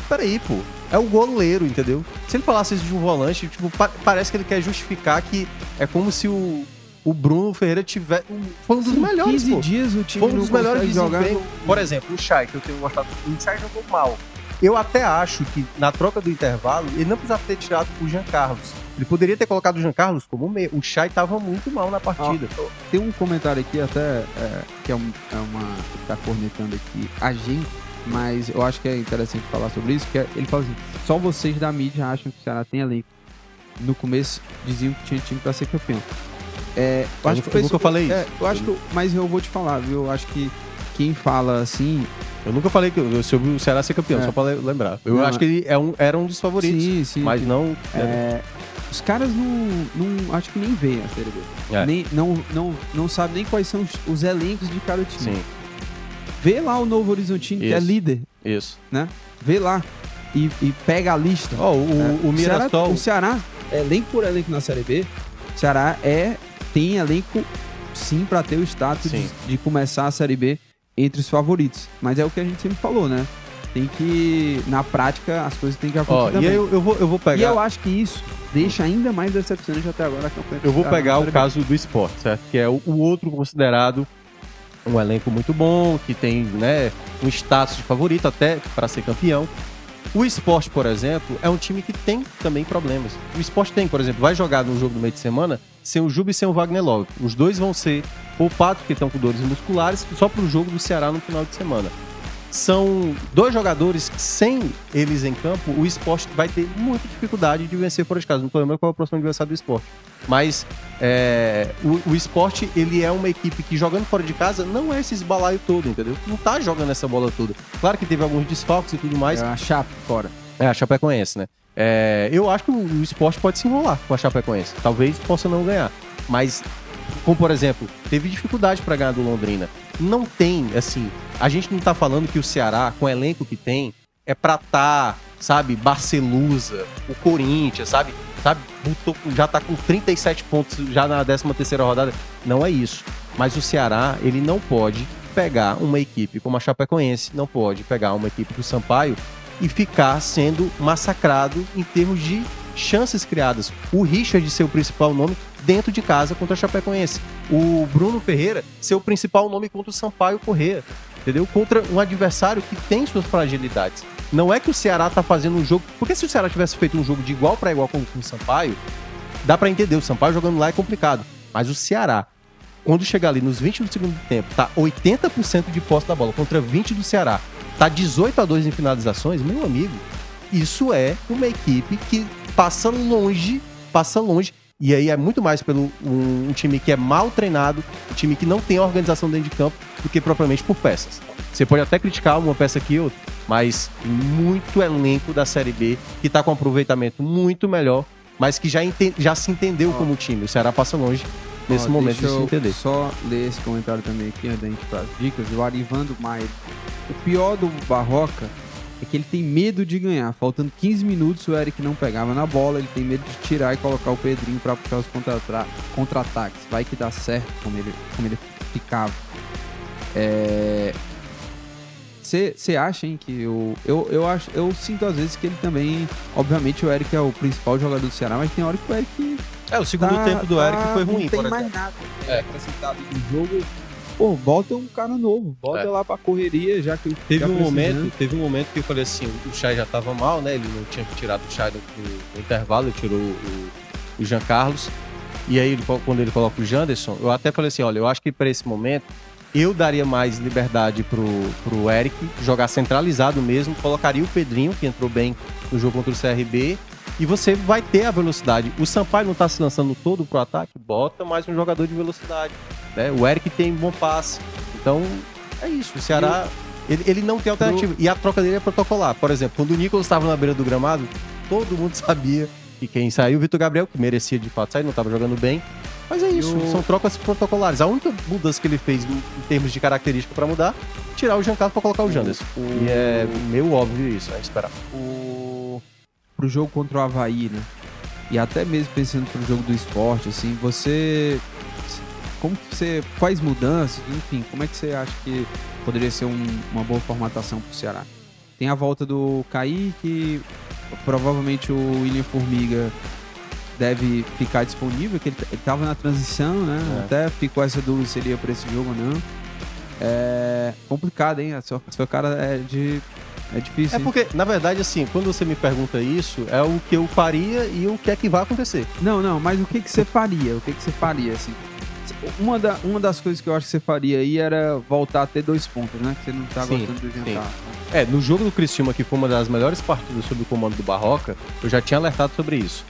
peraí, pô. É o goleiro, entendeu? Se ele falasse isso de um volante, tipo, parece que ele quer justificar que é como se o, o Bruno Ferreira tiver. Foi um dos Sim, melhores. 15 pô. dias o time Foi um dos melhores jogar. Por exemplo, o Chay, que eu tenho gostado. O Chay jogou mal. Eu até acho que na troca do intervalo, ele não precisava ter tirado o Jean Carlos. Ele poderia ter colocado o Jean Carlos como meio. O Chay estava muito mal na partida. Ah, tem um comentário aqui até é, que é, um, é uma. que tá cornetando aqui a gente, mas eu acho que é interessante falar sobre isso, que é, ele fala assim, só vocês da mídia acham que o Ceará tem elenco. No começo diziam que tinha time para ser campeão. É, eu, acho que eu nunca falei é, isso. eu acho que, mas eu vou te falar, viu? Eu acho que quem fala assim. Eu nunca falei que eu, o Ceará ser campeão, é. só pra lembrar. Eu não, acho que ele é um, era um dos favoritos. Sim, sim. Mas não. É, os caras não, não. Acho que nem veem a Série B. É. Nem, não, não, não sabem nem quais são os, os, elencos de cada time. Sim. Vê lá o Novo Horizontino, que é líder. Isso. Né? Vê lá. E, e pega a lista. Oh, o, o, o Mirassol. O Ceará, o Ceará, elenco por elenco na Série B, Ceará é tem elenco sim para ter o status de, de, começar a Série B entre os favoritos. Mas é o que a gente sempre falou, né? Tem que, na prática, as coisas têm que acontecer. Ó, e eu, eu, vou, eu vou pegar. E eu acho que isso deixa ainda mais decepcionante até agora a campanha. Eu vou pegar o caso do esporte, certo? Que é o, o outro considerado um elenco muito bom, que tem né, um status de favorito até para ser campeão. O esporte, por exemplo, é um time que tem também problemas. O esporte tem, por exemplo, vai jogar no jogo no meio de semana sem o Juba e sem o Wagner Love. Os dois vão ser poupados porque estão com dores musculares só para o jogo do Ceará no final de semana. São dois jogadores que, sem eles em campo, o esporte vai ter muita dificuldade de vencer fora de casa. Não estou lembrando qual é o próximo adversário do esporte. Mas é, o, o esporte, ele é uma equipe que jogando fora de casa não é esse esbalaio todo, entendeu? Não tá jogando essa bola toda. Claro que teve alguns desfalques e tudo mais. É a Chape fora. É, a Chapecoense, né? É, eu acho que o esporte pode se enrolar com a Chapecoense. Talvez possa não ganhar. Mas, como por exemplo, teve dificuldade para ganhar do Londrina. Não tem, assim, a gente não tá falando que o Ceará, com o elenco que tem, é pra tá, sabe, Barcelusa, o Corinthians, sabe? Sabe, já tá com 37 pontos já na 13 terceira rodada. Não é isso. Mas o Ceará, ele não pode pegar uma equipe como a Chapecoense, não pode pegar uma equipe do Sampaio e ficar sendo massacrado em termos de chances criadas. O Richard o principal nome dentro de casa contra a Chapecoense. O Bruno Ferreira ser o principal nome contra o Sampaio Corrêa. Entendeu? Contra um adversário que tem suas fragilidades. Não é que o Ceará tá fazendo um jogo. Porque se o Ceará tivesse feito um jogo de igual para igual com, o Sampaio, dá para entender. O Sampaio jogando lá é complicado. Mas o Ceará, quando chegar ali nos 20 do segundo tempo, tá 80% de posse da bola contra 20 do Ceará tá 18 a 2 em finalizações, meu amigo, isso é uma equipe que passa longe, passa longe. E aí é muito mais pelo um, um, time que é mal treinado, um time que não tem organização dentro de campo, do que propriamente por peças. Você pode até criticar uma peça aqui ou outra, mas muito elenco da Série B que está com um aproveitamento muito melhor, mas que já, já se entendeu oh. como time. O Ceará passa longe nesse oh, momento de se entender. só ler esse comentário também aqui antes da gente para as dicas. O Arivando Maia. O pior do Barroca é que ele tem medo de ganhar. Faltando 15 minutos, o Eric não pegava na bola, ele tem medo de tirar e colocar o Pedrinho para puxar os contra-ataques. Vai que dá certo como ele, como ele ficava. É... Você acha, hein, que eu, eu, eu, acho, eu sinto às vezes que ele também. Obviamente o Eric é o principal jogador do Ceará, mas tem hora que o Eric. É, o segundo tá, tempo do Eric tá, foi ruim, não tem mais nada é. acrescentado no jogo pô, bota um cara novo, bota é. lá pra correria, já que teve um momento, teve um momento que eu falei assim, o Chay já tava mal, né? Ele não tinha tirado o Chay no, no, intervalo, ele tirou o, o Jean Carlos. E aí, ele, quando ele coloca o Janderson, eu até falei assim: olha, eu acho que para esse momento eu daria mais liberdade pro, pro Eric jogar centralizado mesmo, colocaria o Pedrinho, que entrou bem no jogo contra o CRB, e você vai ter a velocidade. O Sampaio não está se lançando todo pro ataque, bota mais um jogador de velocidade. Né? O Eric tem bom passe. Então, é isso. O Ceará, ele, ele não tem alternativa. E a troca dele é protocolar. Por exemplo, quando o Nicolas estava na beira do gramado, todo mundo sabia que quem saiu, o Vitor Gabriel, que merecia de fato sair, não estava jogando bem. Mas é isso, são trocas protocolares. A única mudança que ele fez em termos de característica para mudar, tirar o Giancarlo para colocar o Janderson. O... E é meio óbvio isso, é esperar. O... Pro jogo contra o Havaí, né? E até mesmo pensando pro jogo do esporte, assim, você como você. Quais mudanças, enfim, como é que você acha que poderia ser um, uma boa formatação para o Ceará? Tem a volta do Kaique, provavelmente o William Formiga deve ficar disponível, que ele estava na transição, né? É. Até ficou essa dúvida se ele ia para esse jogo ou não. É complicado, hein? A sua, a sua cara é de. É difícil. É porque, hein? na verdade, assim, quando você me pergunta isso, é o que eu faria e o que é que vai acontecer. Não, não, mas o que, que você faria? O que, que você faria, assim? Uma, da, uma das coisas que eu acho que você faria aí era voltar a ter dois pontos, né? Que você não tá sim, gostando do jantar. É, no jogo do Criciúma, que foi uma das melhores partidas sob o comando do Barroca, eu já tinha alertado sobre isso.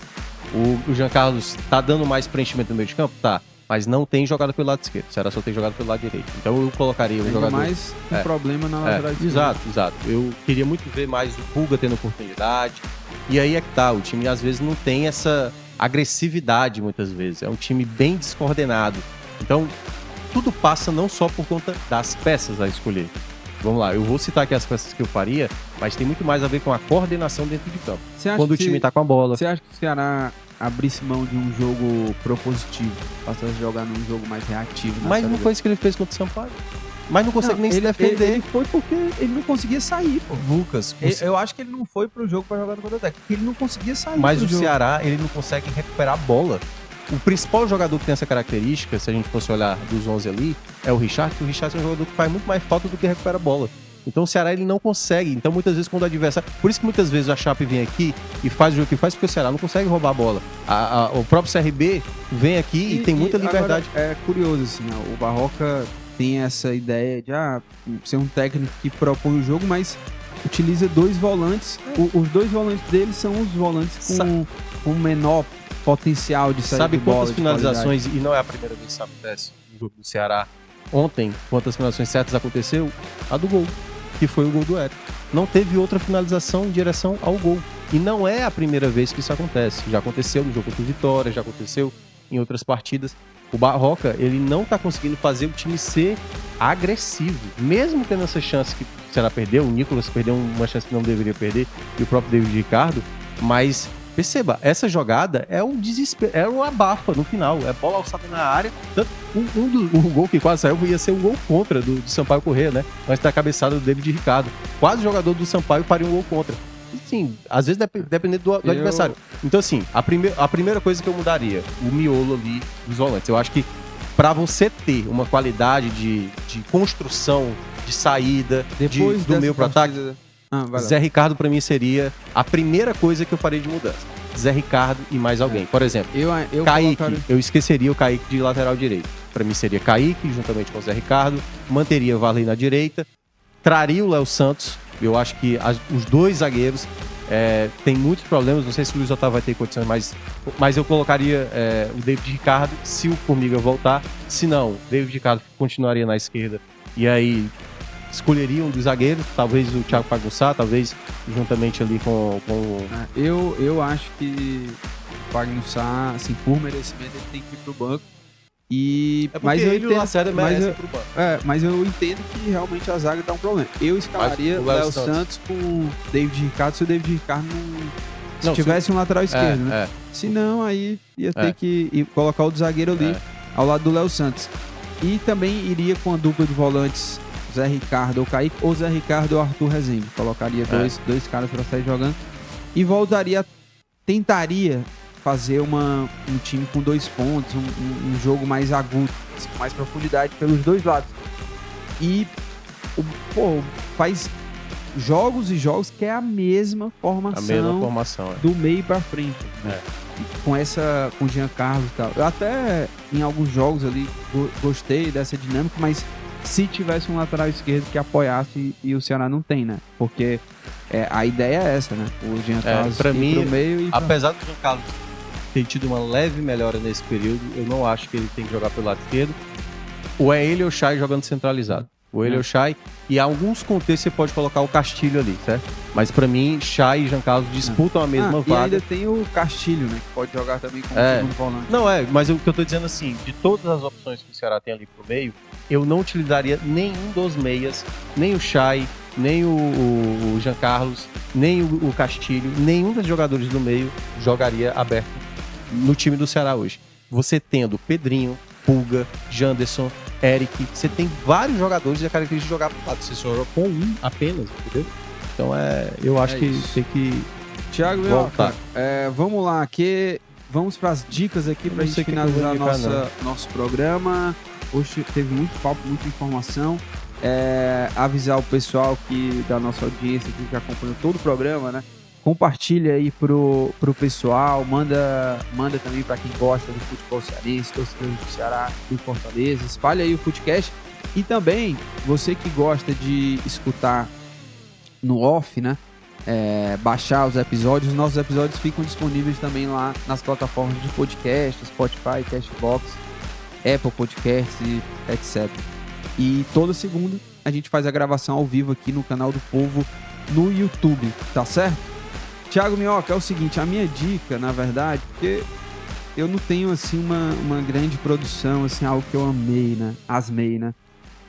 O, o Jean Carlos tá dando mais preenchimento no meio de campo? Tá. Mas não tem jogado pelo lado esquerdo. O Ceará só tem jogado pelo lado direito. Então eu colocaria o jogador. mais um é. problema na lateral é. Exato, exato. Eu queria muito ver mais o Pulga tendo oportunidade. E aí é que tá. O time às vezes não tem essa agressividade muitas vezes. É um time bem descoordenado. Então, tudo passa não só por conta das peças a escolher. Vamos lá, eu vou citar aqui as peças que eu faria, mas tem muito mais a ver com a coordenação dentro de campo. Quando o time está com a bola. Você acha que o Ceará abrisse mão de um jogo propositivo, passasse a jogar num jogo mais reativo? Mas não foi isso que ele fez contra o Sampaio. Mas não consegue não, nem ele, se defender. Ele, ele, foi porque ele não conseguia sair, pô. Lucas. Ele, eu acho que ele não foi pro jogo para jogar no contra-ataque, porque ele não conseguia sair. Mas o jogo. Ceará, ele não consegue recuperar a bola. O principal jogador que tem essa característica, se a gente fosse olhar dos 11 ali, é o Richard, que o Richard é um jogador que faz muito mais falta do que recupera a bola. Então o Ceará ele não consegue. Então muitas vezes quando o adversário. Por isso que muitas vezes a Chape vem aqui e faz o jogo que faz, porque o Ceará não consegue roubar a bola. A, a, o próprio CRB vem aqui e, e tem muita liberdade. É curioso, assim, né? o Barroca tem essa ideia de ah, ser um técnico que propõe o jogo, mas utiliza dois volantes. O, os dois volantes dele são os volantes com, com menor potencial de sair Sabe de quantas finalizações, e não é a primeira vez que isso acontece no jogo do Ceará, ontem, quantas finalizações certas aconteceu? A do gol, que foi o gol do Eric. Não teve outra finalização em direção ao gol. E não é a primeira vez que isso acontece. Já aconteceu no jogo contra o Vitória, já aconteceu em outras partidas. O Barroca, ele não está conseguindo fazer o time ser agressivo. Mesmo tendo essa chance que o Ceará perdeu, o Nicolas perdeu uma chance que não deveria perder, e o próprio David Ricardo, mas Perceba, essa jogada é um desespero, é um abafa no final. É bola alçada na área. Tanto, um, um do um gol que quase saiu ia ser um gol contra do, do Sampaio correr, né? Mas tá a cabeçada do David Ricardo. Quase o jogador do Sampaio faria um gol contra. Sim, às vezes dep dependendo do, do eu... adversário. Então, assim, a, prime a primeira coisa que eu mudaria, o miolo ali dos volantes. Eu acho que para você ter uma qualidade de, de construção, de saída, de, do meio pro ataque. Ah, Zé Ricardo para mim seria a primeira coisa que eu faria de mudança. Zé Ricardo e mais alguém. É. Por exemplo, eu, eu Kaique, colocaria... eu esqueceria o Kaique de lateral direito. Para mim seria Kaique, juntamente com o Zé Ricardo, manteria o Varley na direita, traria o Léo Santos. Eu acho que as, os dois zagueiros É, tem muitos problemas, não sei se o Luiz Otávio vai ter condições, mas, mas eu colocaria é, o David Ricardo se o Formiga voltar. Se não, o David Ricardo continuaria na esquerda. E aí escolheria um dos zagueiros, talvez o Thiago Pagussá, talvez juntamente ali com. com... É, eu, eu acho que o Pagussá, assim, por merecimento, ele tem que ir pro banco. E, é mas eu entendo, mas eu, pro banco. É, mas eu entendo que realmente a zaga dá um problema. Eu escalaria o Léo Santos. Santos com David Ricardo se o David Ricardo não. Se não, tivesse se... um lateral esquerdo, é, né? É. Se não, aí ia ter é. que colocar o zagueiro ali é. ao lado do Léo Santos. E também iria com a dupla de volantes Zé Ricardo ou Kaique, ou Zé Ricardo ou Arthur Rezende. Colocaria dois, dois caras para sair jogando. E voltaria, tentaria fazer uma, um time com dois pontos, um, um, um jogo mais agudo, com mais profundidade pelos dois lados. E, o, pô, faz jogos e jogos que é a mesma formação, a mesma formação é. do meio para frente. É. Com essa, com o Jean Carlos e tal. Eu até em alguns jogos ali gostei dessa dinâmica, mas se tivesse um lateral esquerdo que apoiasse e o Ceará não tem, né? Porque é, a ideia é essa, né? O Jean é, Carlos é, mim, pro meio e apesar do Jean Carlos ter tido uma leve melhora nesse período, eu não acho que ele tem que jogar pelo lado esquerdo. Ou é ele ou o Chay jogando centralizado. O ele é. ou o Chay. E em alguns contextos você pode colocar o Castilho ali, certo? Mas para mim, Chay e Jean Carlos disputam a mesma ah, vaga. E ainda tem o Castilho, né? Que pode jogar também como é. segundo volante. Não, é, mas o que eu tô dizendo assim, de todas as opções que o Ceará tem ali pro meio, eu não utilizaria nenhum dos meias, nem o Chay, nem o, o, o nem o, o Castilho, nenhum dos jogadores do meio jogaria aberto no time do Ceará hoje. Você tendo Pedrinho, Pulga, Janderson, Eric, você tem vários jogadores e a característica de jogar pro lado. Você só com um apenas, entendeu? Então é, eu acho é que isso. tem que Tiago, voltar. É, vamos lá, que vamos para as dicas aqui para a gente finalizar nossa, nosso programa. Hoje teve muito papo, muita informação. É, avisar o pessoal que da nossa audiência que acompanhou todo o programa, né? Compartilha aí pro, pro pessoal, manda, manda também para quem gosta do futebol cearense, torcedores do Ceará, do Fortaleza, espalha aí o podcast. E também, você que gosta de escutar no off, né? É, baixar os episódios, os nossos episódios ficam disponíveis também lá nas plataformas de podcast, Spotify, Cashbox, Apple Podcasts, etc. E toda segunda a gente faz a gravação ao vivo aqui no canal do Povo no YouTube, tá certo? Tiago Minhoca, é o seguinte, a minha dica, na verdade, porque eu não tenho assim uma, uma grande produção, assim, algo que eu amei, né? Asmei, né?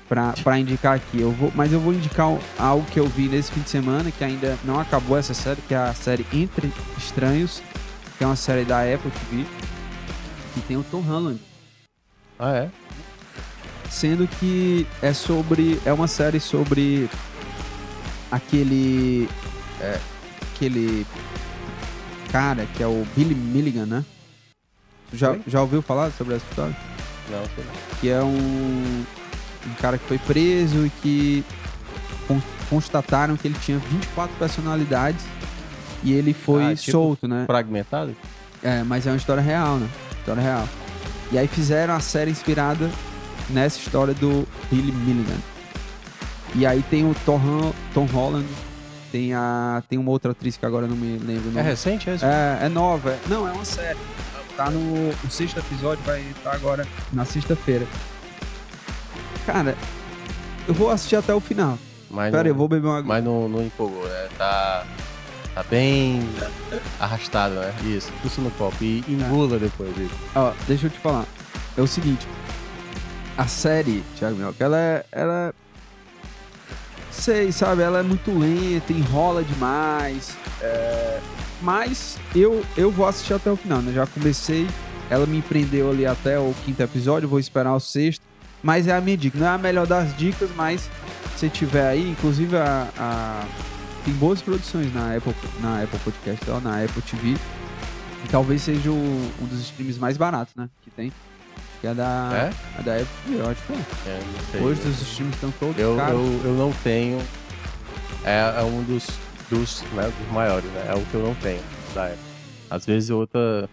Pra, pra indicar aqui. Eu vou, mas eu vou indicar algo que eu vi nesse fim de semana, que ainda não acabou essa série, que é a série Entre Estranhos, que é uma série da Apple TV, que tem o Tom Holland. Ah, é? Sendo que é sobre. É uma série sobre aquele. É, aquele cara que é o Billy Milligan, né? Já, já ouviu falar sobre essa história? Não, sei não. Que é um, um cara que foi preso e que constataram que ele tinha 24 personalidades e ele foi ah, tipo solto, né? Fragmentado? É, mas é uma história real, né? História real. E aí fizeram a série inspirada nessa história do Billy Milligan. E aí tem o Tom, Tom Holland, tem a tem uma outra atriz que agora não me lembro. É recente, é? É, é nova. É, não, é uma série. Tá no o sexto episódio, vai estar agora na sexta-feira. Cara, eu vou assistir até o final. Mas Pera aí, eu vou beber uma água. Mas não, não empolgou, né? Tá, tá bem arrastado, né? Isso, puxa no copo e engula é. depois disso. Ó, deixa eu te falar é o seguinte. A série, Thiago Minhoca, ela é, ela é, Sei, sabe? Ela é muito lenta, enrola demais. É... Mas eu, eu vou assistir até o final, né? Já comecei, ela me prendeu ali até o quinto episódio, vou esperar o sexto. Mas é a minha dica. Não é a melhor das dicas, mas se tiver aí, inclusive a, a... tem boas produções na Apple, na Apple Podcast, ou na Apple TV. E talvez seja o, um dos streams mais baratos, né? Que tem que é da, é? é da Apple eu acho que é. é sei, Hoje eu... os streams estão todos eu, caros. Eu, eu não tenho. É, é um dos, dos, né, dos maiores, né? É o que eu não tenho da Apple. Às vezes outra.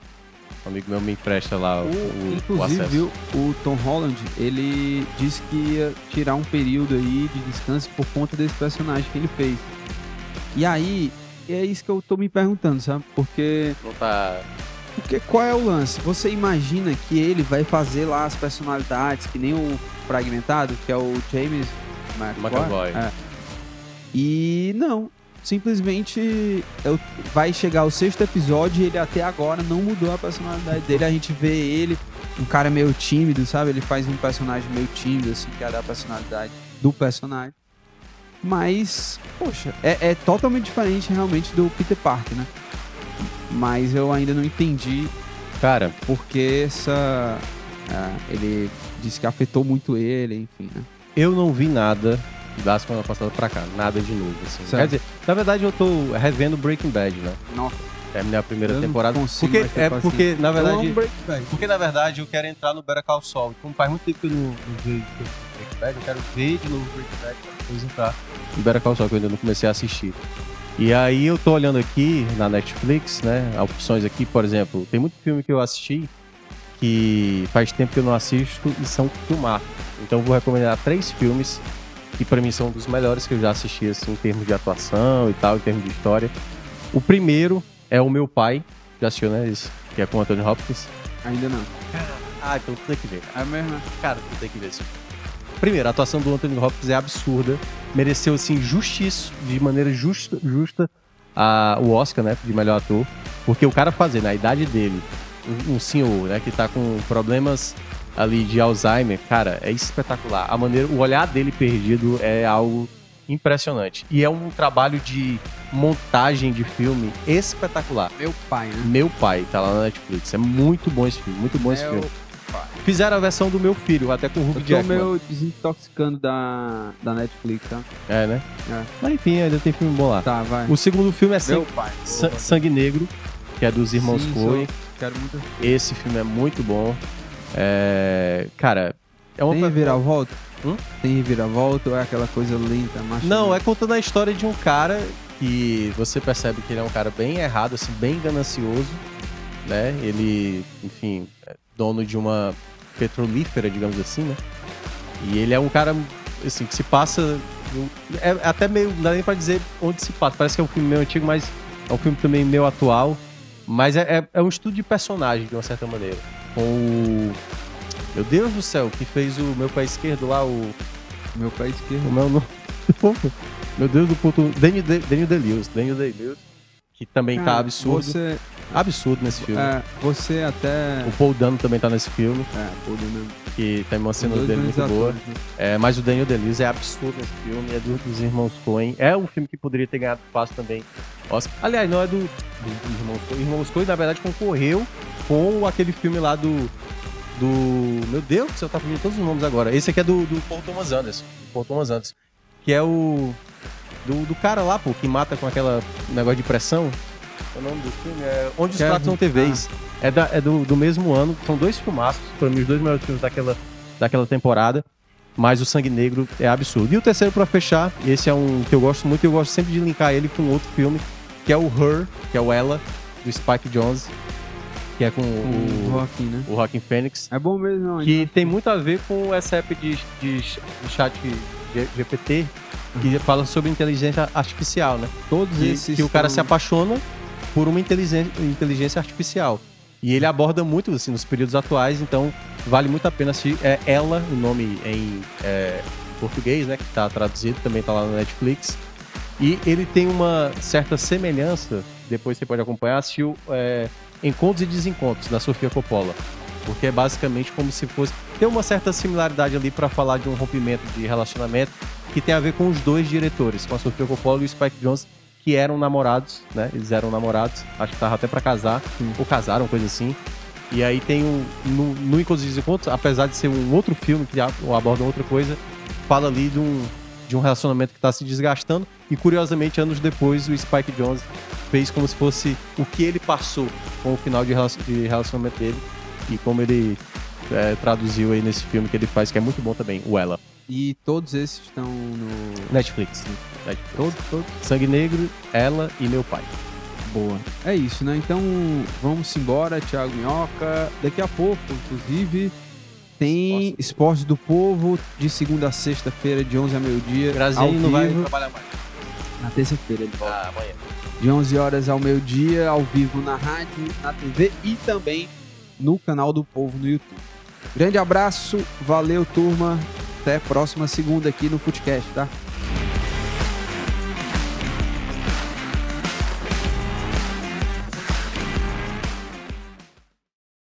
Um amigo meu me empresta lá o, o, Inclusive, o viu, o Tom Holland, ele disse que ia tirar um período aí de descanso por conta desse personagem que ele fez. E aí, é isso que eu tô me perguntando, sabe? Porque. Não tá. Porque qual é o lance? Você imagina que ele vai fazer lá as personalidades, que nem o fragmentado, que é o James McAvoy. É. E não, simplesmente vai chegar o sexto episódio e ele até agora não mudou a personalidade dele. A gente vê ele, um cara meio tímido, sabe? Ele faz um personagem meio tímido, assim, que é da personalidade do personagem. Mas, poxa, é, é totalmente diferente realmente do Peter Parker, né? Mas eu ainda não entendi, cara, porque essa. É, ele disse que afetou muito ele, enfim, né? Eu não vi nada da semana passada pra cá, nada de novo, assim. Certo. Quer dizer, na verdade eu tô revendo Breaking Bad, né? Nossa. Terminei a primeira eu temporada. Porque, é porque, na verdade. Porque, na verdade, eu quero entrar no Better Call Saul. Como faz muito tempo que eu não, não vejo Breaking Bad, eu quero ver de novo Breaking Bad pra depois entrar no Better Call Saul, que eu ainda não comecei a assistir. E aí eu tô olhando aqui na Netflix, né? Opções aqui, por exemplo, tem muito filme que eu assisti que faz tempo que eu não assisto e são filmados. Então eu vou recomendar três filmes que para mim são um dos melhores que eu já assisti assim, em termos de atuação e tal, em termos de história. O primeiro é O Meu Pai, já assistiu, né? Isso, que é com o Anthony Hopkins. Ainda não. Ah, então tu tem que ver. É mesmo? Cara, tu tem que ver isso. Primeiro, a atuação do Anthony Hopkins é absurda. Mereceu, assim, justiça, de maneira justa, justa a, o Oscar, né? De melhor ator. Porque o cara fazer, na idade dele, um, um senhor, né? Que tá com problemas ali de Alzheimer, cara, é espetacular. A maneira, o olhar dele perdido é algo impressionante. E é um trabalho de montagem de filme espetacular. Meu pai, né? Meu pai, tá lá na Netflix. É muito bom esse filme, muito bom Meu esse filme. Fizeram a versão do meu filho, até com o Hugh Jackman. Eu tô desintoxicando da, da Netflix, tá? É, né? É. Mas enfim, ainda tem filme bom lá. Tá, vai. O segundo filme é Meu pai. Sangue Negro, que é dos irmãos Coen. Quero muito. Esse filme é muito bom. É... Cara, é uma. Tem reviravolta? Hum? Tem reviravolta ou é aquela coisa lenta, macho? Não, é contando a história de um cara que você percebe que ele é um cara bem errado, assim, bem ganancioso, né? Ele, enfim, é dono de uma petrolífera, digamos assim, né? E ele é um cara, assim, que se passa. É até meio. Não dá nem pra dizer onde se passa. Parece que é um filme meio antigo, mas é um filme também meio atual. Mas é, é, é um estudo de personagem, de uma certa maneira com o. Meu Deus do céu, que fez o meu pé esquerdo lá, o. Meu pé esquerdo. O meu nome. meu Deus do puto. Daniel De-Lewis. Daniel De-Lewis. Que também tá Cara, tá absurdo. Você... Absurdo nesse filme. É, você até. O Paul Dano também tá nesse filme. É, Paul Dano. Que tem uma cena dele muito atores, boa. Né? É, mas o Daniel De-Lewis é absurdo nesse filme. É do, dos irmãos Coen. É um filme que poderia ter ganhado fácil também. Oscar. Aliás, não é do, do, do Irmãos Coen. Irmãos Coen, na verdade, concorreu com aquele filme lá do. Do. Meu Deus, você tá falando todos os nomes agora. Esse aqui é do, do Paul Thomas Anderson. Paul Thomas Anderson. Que é o. Do, do cara lá, pô, que mata com aquela negócio de pressão. O nome do filme é Onde os Pratos São TVs. Ah. É, da, é do, do mesmo ano. São dois filmaços, pra mim, os dois melhores filmes daquela, daquela temporada. Mas o Sangue Negro é absurdo. E o terceiro, para fechar, esse é um que eu gosto muito, e eu gosto sempre de linkar ele com outro filme, que é o Her, que é o Ela, do Spike Jones que é com o, o Rockin, né? O Rockin Fênix. É bom mesmo, não, Que tem muito a ver com essa app de, de, de chat GPT que uhum. fala sobre inteligência artificial, né? Todos que, esses. Que o cara se apaixona por uma inteligência, inteligência artificial. E ele aborda muito assim nos períodos atuais, então vale muito a pena assistir. É Ela, o nome em é, português, né? Que está traduzido, também está lá no Netflix. E ele tem uma certa semelhança, depois você pode acompanhar, assistiu é, Encontros e Desencontros, da Sofia Coppola. Porque é basicamente como se fosse. Tem uma certa similaridade ali para falar de um rompimento de relacionamento que tem a ver com os dois diretores, com a Sofia Coppola e o Spike Jones, que eram namorados, né? Eles eram namorados, acho que tava até para casar, Sim. ou casaram, coisa assim. E aí tem um. No, no Encontros e Desencontros, apesar de ser um outro filme que aborda outra coisa, fala ali de um, de um relacionamento que está se desgastando. E curiosamente, anos depois, o Spike Jones fez como se fosse o que ele passou com o final de relacionamento dele e como ele é, traduziu aí nesse filme que ele faz, que é muito bom também, o Ela. E todos esses estão no Netflix. Netflix. Sangue Negro, Ela e Meu Pai. Boa. É isso, né? Então vamos embora, Thiago Minhoca. Daqui a pouco, inclusive, tem Esporte do Povo de segunda a sexta-feira, de 11 a meio-dia. Grazinho não vai trabalhar mais. Na terça-feira ele volta. Ah, amanhã. De 11 horas ao meio-dia, ao vivo na rádio, na TV e também no canal do Povo no YouTube. Grande abraço, valeu turma, até próxima segunda aqui no Footcast, tá?